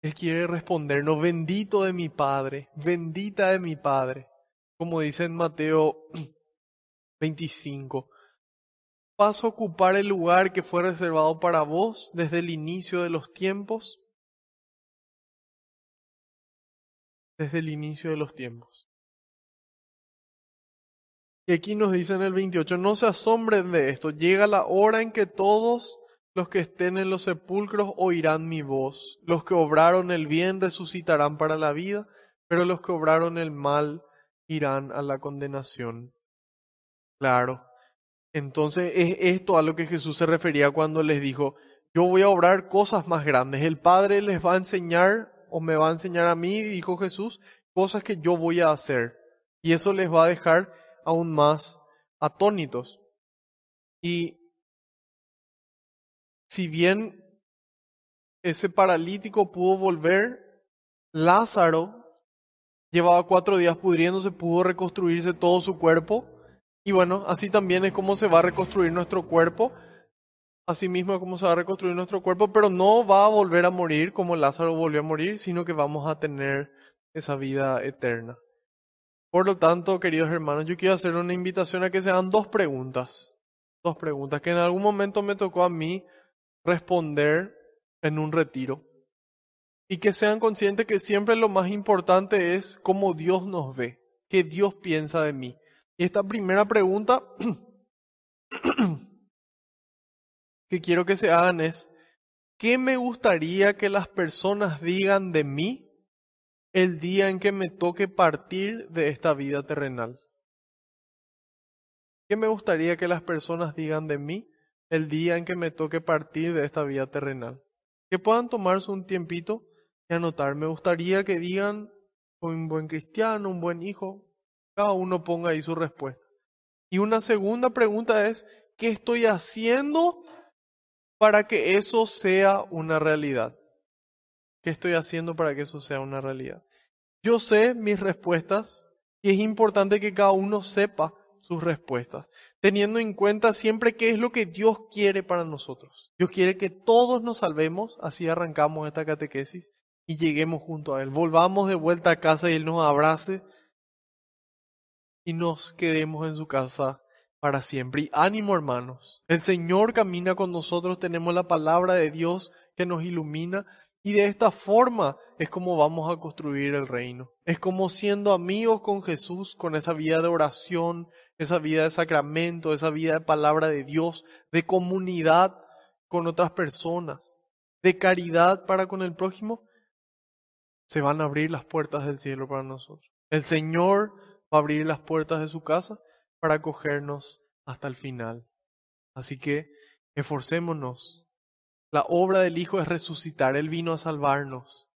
Él quiere respondernos, bendito de mi Padre, bendita de mi Padre. Como dice en Mateo (clears throat) 25, paso a ocupar el lugar que fue reservado para vos desde el inicio de los tiempos desde el inicio de los tiempos. Y aquí nos dice en el 28, no se asombren de esto, llega la hora en que todos los que estén en los sepulcros oirán mi voz. Los que obraron el bien resucitarán para la vida, pero los que obraron el mal irán a la condenación. Claro. Entonces es esto a lo que Jesús se refería cuando les dijo, yo voy a obrar cosas más grandes. El Padre les va a enseñar o me va a enseñar a mí, dijo Jesús, cosas que yo voy a hacer. Y eso les va a dejar aún más atónitos. Y si bien ese paralítico pudo volver, Lázaro llevaba cuatro días pudriéndose, pudo reconstruirse todo su cuerpo. Y bueno, así también es como se va a reconstruir nuestro cuerpo. Así mismo es como se va a reconstruir nuestro cuerpo, pero no va a volver a morir como Lázaro volvió a morir, sino que vamos a tener esa vida eterna. Por lo tanto, queridos hermanos, yo quiero hacer una invitación a que sean dos preguntas. Dos preguntas que en algún momento me tocó a mí responder en un retiro. Y que sean conscientes que siempre lo más importante es cómo Dios nos ve, qué Dios piensa de mí. Y esta primera pregunta (clears throat) que quiero que se hagan es, ¿qué me gustaría que las personas digan de mí el día en que me toque partir de esta vida terrenal? ¿Qué me gustaría que las personas digan de mí el día en que me toque partir de esta vida terrenal? Que puedan tomarse un tiempito y anotar. Me gustaría que digan un buen cristiano, un buen hijo. Cada uno ponga ahí su respuesta. Y una segunda pregunta es, ¿qué estoy haciendo para que eso sea una realidad? ¿Qué estoy haciendo para que eso sea una realidad? Yo sé mis respuestas y es importante que cada uno sepa sus respuestas, teniendo en cuenta siempre qué es lo que Dios quiere para nosotros. Dios quiere que todos nos salvemos, así arrancamos esta catequesis y lleguemos junto a Él. Volvamos de vuelta a casa y Él nos abrace y nos quedemos en su casa para siempre. Y ánimo hermanos, el Señor camina con nosotros, tenemos la palabra de Dios que nos ilumina y de esta forma es como vamos a construir el reino. Es como siendo amigos con Jesús, con esa vida de oración, esa vida de sacramento, esa vida de palabra de Dios, de comunidad con otras personas, de caridad para con el prójimo, se van a abrir las puertas del cielo para nosotros. El Señor va a abrir las puertas de su casa para acogernos hasta el final. Así que esforcémonos. La obra del Hijo es resucitar. Él vino a salvarnos.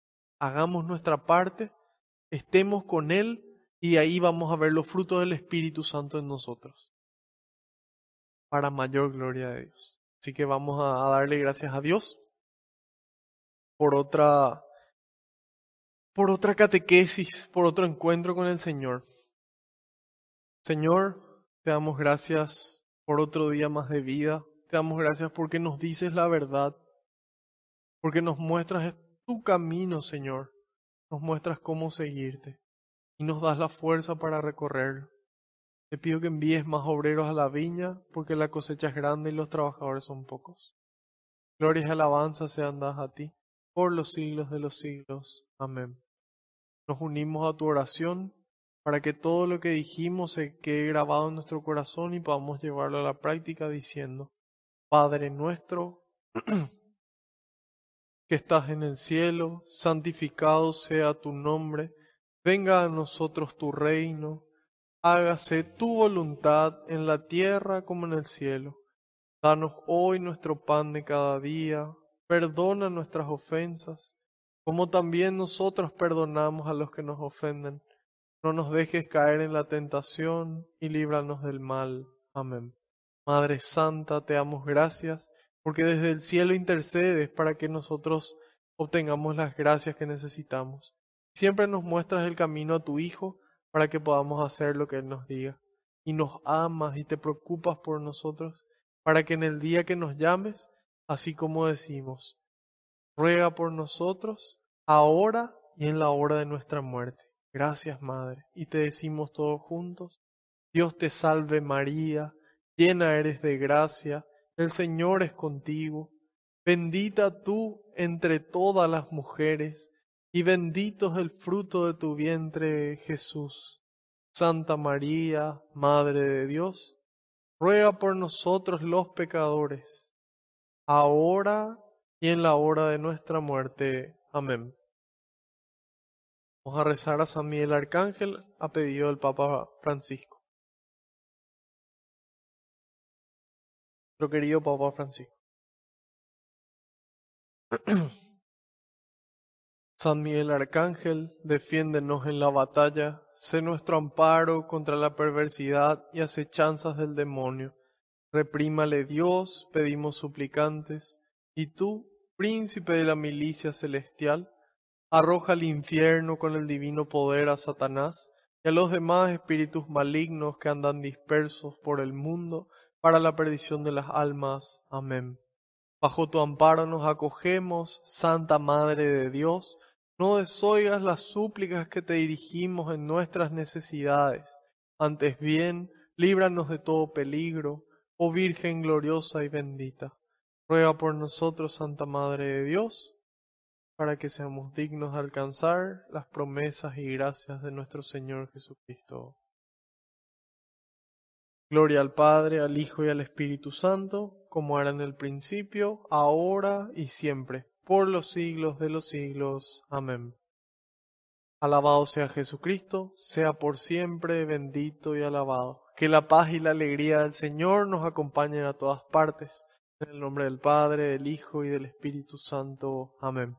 Hagamos nuestra parte, estemos con Él y ahí vamos a ver los frutos del Espíritu Santo en nosotros. Para mayor gloria de Dios. Así que vamos a darle gracias a Dios por otra por otra catequesis, por otro encuentro con el Señor. Señor, te damos gracias por otro día más de vida. Te damos gracias porque nos dices la verdad, porque nos muestras tu camino, Señor. Nos muestras cómo seguirte y nos das la fuerza para recorrerlo. Te pido que envíes más obreros a la viña, porque la cosecha es grande y los trabajadores son pocos. Gloria y alabanza sean dadas a ti por los siglos de los siglos. Amén. Nos unimos a tu oración para que todo lo que dijimos se quede grabado en nuestro corazón y podamos llevarlo a la práctica diciendo, Padre nuestro, (clears throat) que estás en el cielo, santificado sea tu nombre, venga a nosotros tu reino, hágase tu voluntad en la tierra como en el cielo. Danos hoy nuestro pan de cada día, perdona nuestras ofensas, como también nosotros perdonamos a los que nos ofenden no nos dejes caer en la tentación y líbranos del mal. Amén. Madre Santa, te damos gracias porque desde el cielo intercedes para que nosotros obtengamos las gracias que necesitamos. Siempre nos muestras el camino a tu Hijo para que podamos hacer lo que Él nos diga. Y nos amas y te preocupas por nosotros para que en el día que nos llames, así como decimos, ruega por nosotros ahora y en la hora de nuestra muerte. Gracias, Madre. Y te decimos todos juntos, Dios te salve María, llena eres de gracia, el Señor es contigo, bendita tú entre todas las mujeres, y bendito es el fruto de tu vientre, Jesús. Santa María, Madre de Dios, ruega por nosotros los pecadores, ahora y en la hora de nuestra muerte. Amén. Vamos a rezar a San Miguel Arcángel a pedido del Papa Francisco. Nuestro querido Papa Francisco. (clears throat) San Miguel Arcángel, defiéndenos en la batalla, sé nuestro amparo contra la perversidad y acechanzas del demonio. Reprímale Dios, pedimos suplicantes, y tú, príncipe de la milicia celestial, arroja al infierno con el divino poder a Satanás y a los demás espíritus malignos que andan dispersos por el mundo para la perdición de las almas. Amén. Bajo tu amparo nos acogemos, Santa Madre de Dios, no desoigas las súplicas que te dirigimos en nuestras necesidades. Antes bien, líbranos de todo peligro, oh Virgen gloriosa y bendita. Ruega por nosotros, Santa Madre de Dios, para que seamos dignos de alcanzar las promesas y gracias de nuestro Señor Jesucristo. Gloria al Padre, al Hijo y al Espíritu Santo, como era en el principio, ahora y siempre por los siglos de los siglos. Amén. Alabado sea Jesucristo, sea por siempre bendito y alabado. Que la paz y la alegría del Señor nos acompañen a todas partes. En el nombre del Padre, del Hijo y del Espíritu Santo. Amén.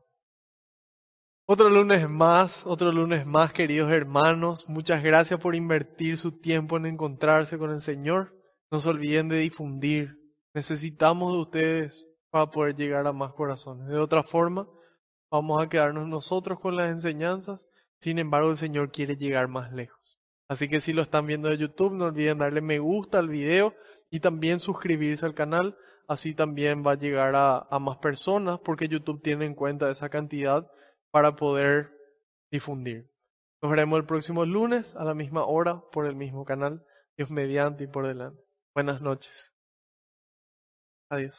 Otro lunes más, otro lunes más, queridos hermanos. Muchas gracias por invertir su tiempo en encontrarse con el Señor. No se olviden de difundir. Necesitamos de ustedes para poder llegar a más corazones. De otra forma, vamos a quedarnos nosotros con las enseñanzas, sin embargo el Señor quiere llegar más lejos. Así que si lo están viendo de YouTube, no olviden darle me gusta al video y también suscribirse al canal, así también va a llegar a, a más personas porque YouTube tiene en cuenta esa cantidad para poder difundir. Nos veremos el próximo lunes a la misma hora por el mismo canal. Dios mediante y por delante. Buenas noches. Adiós.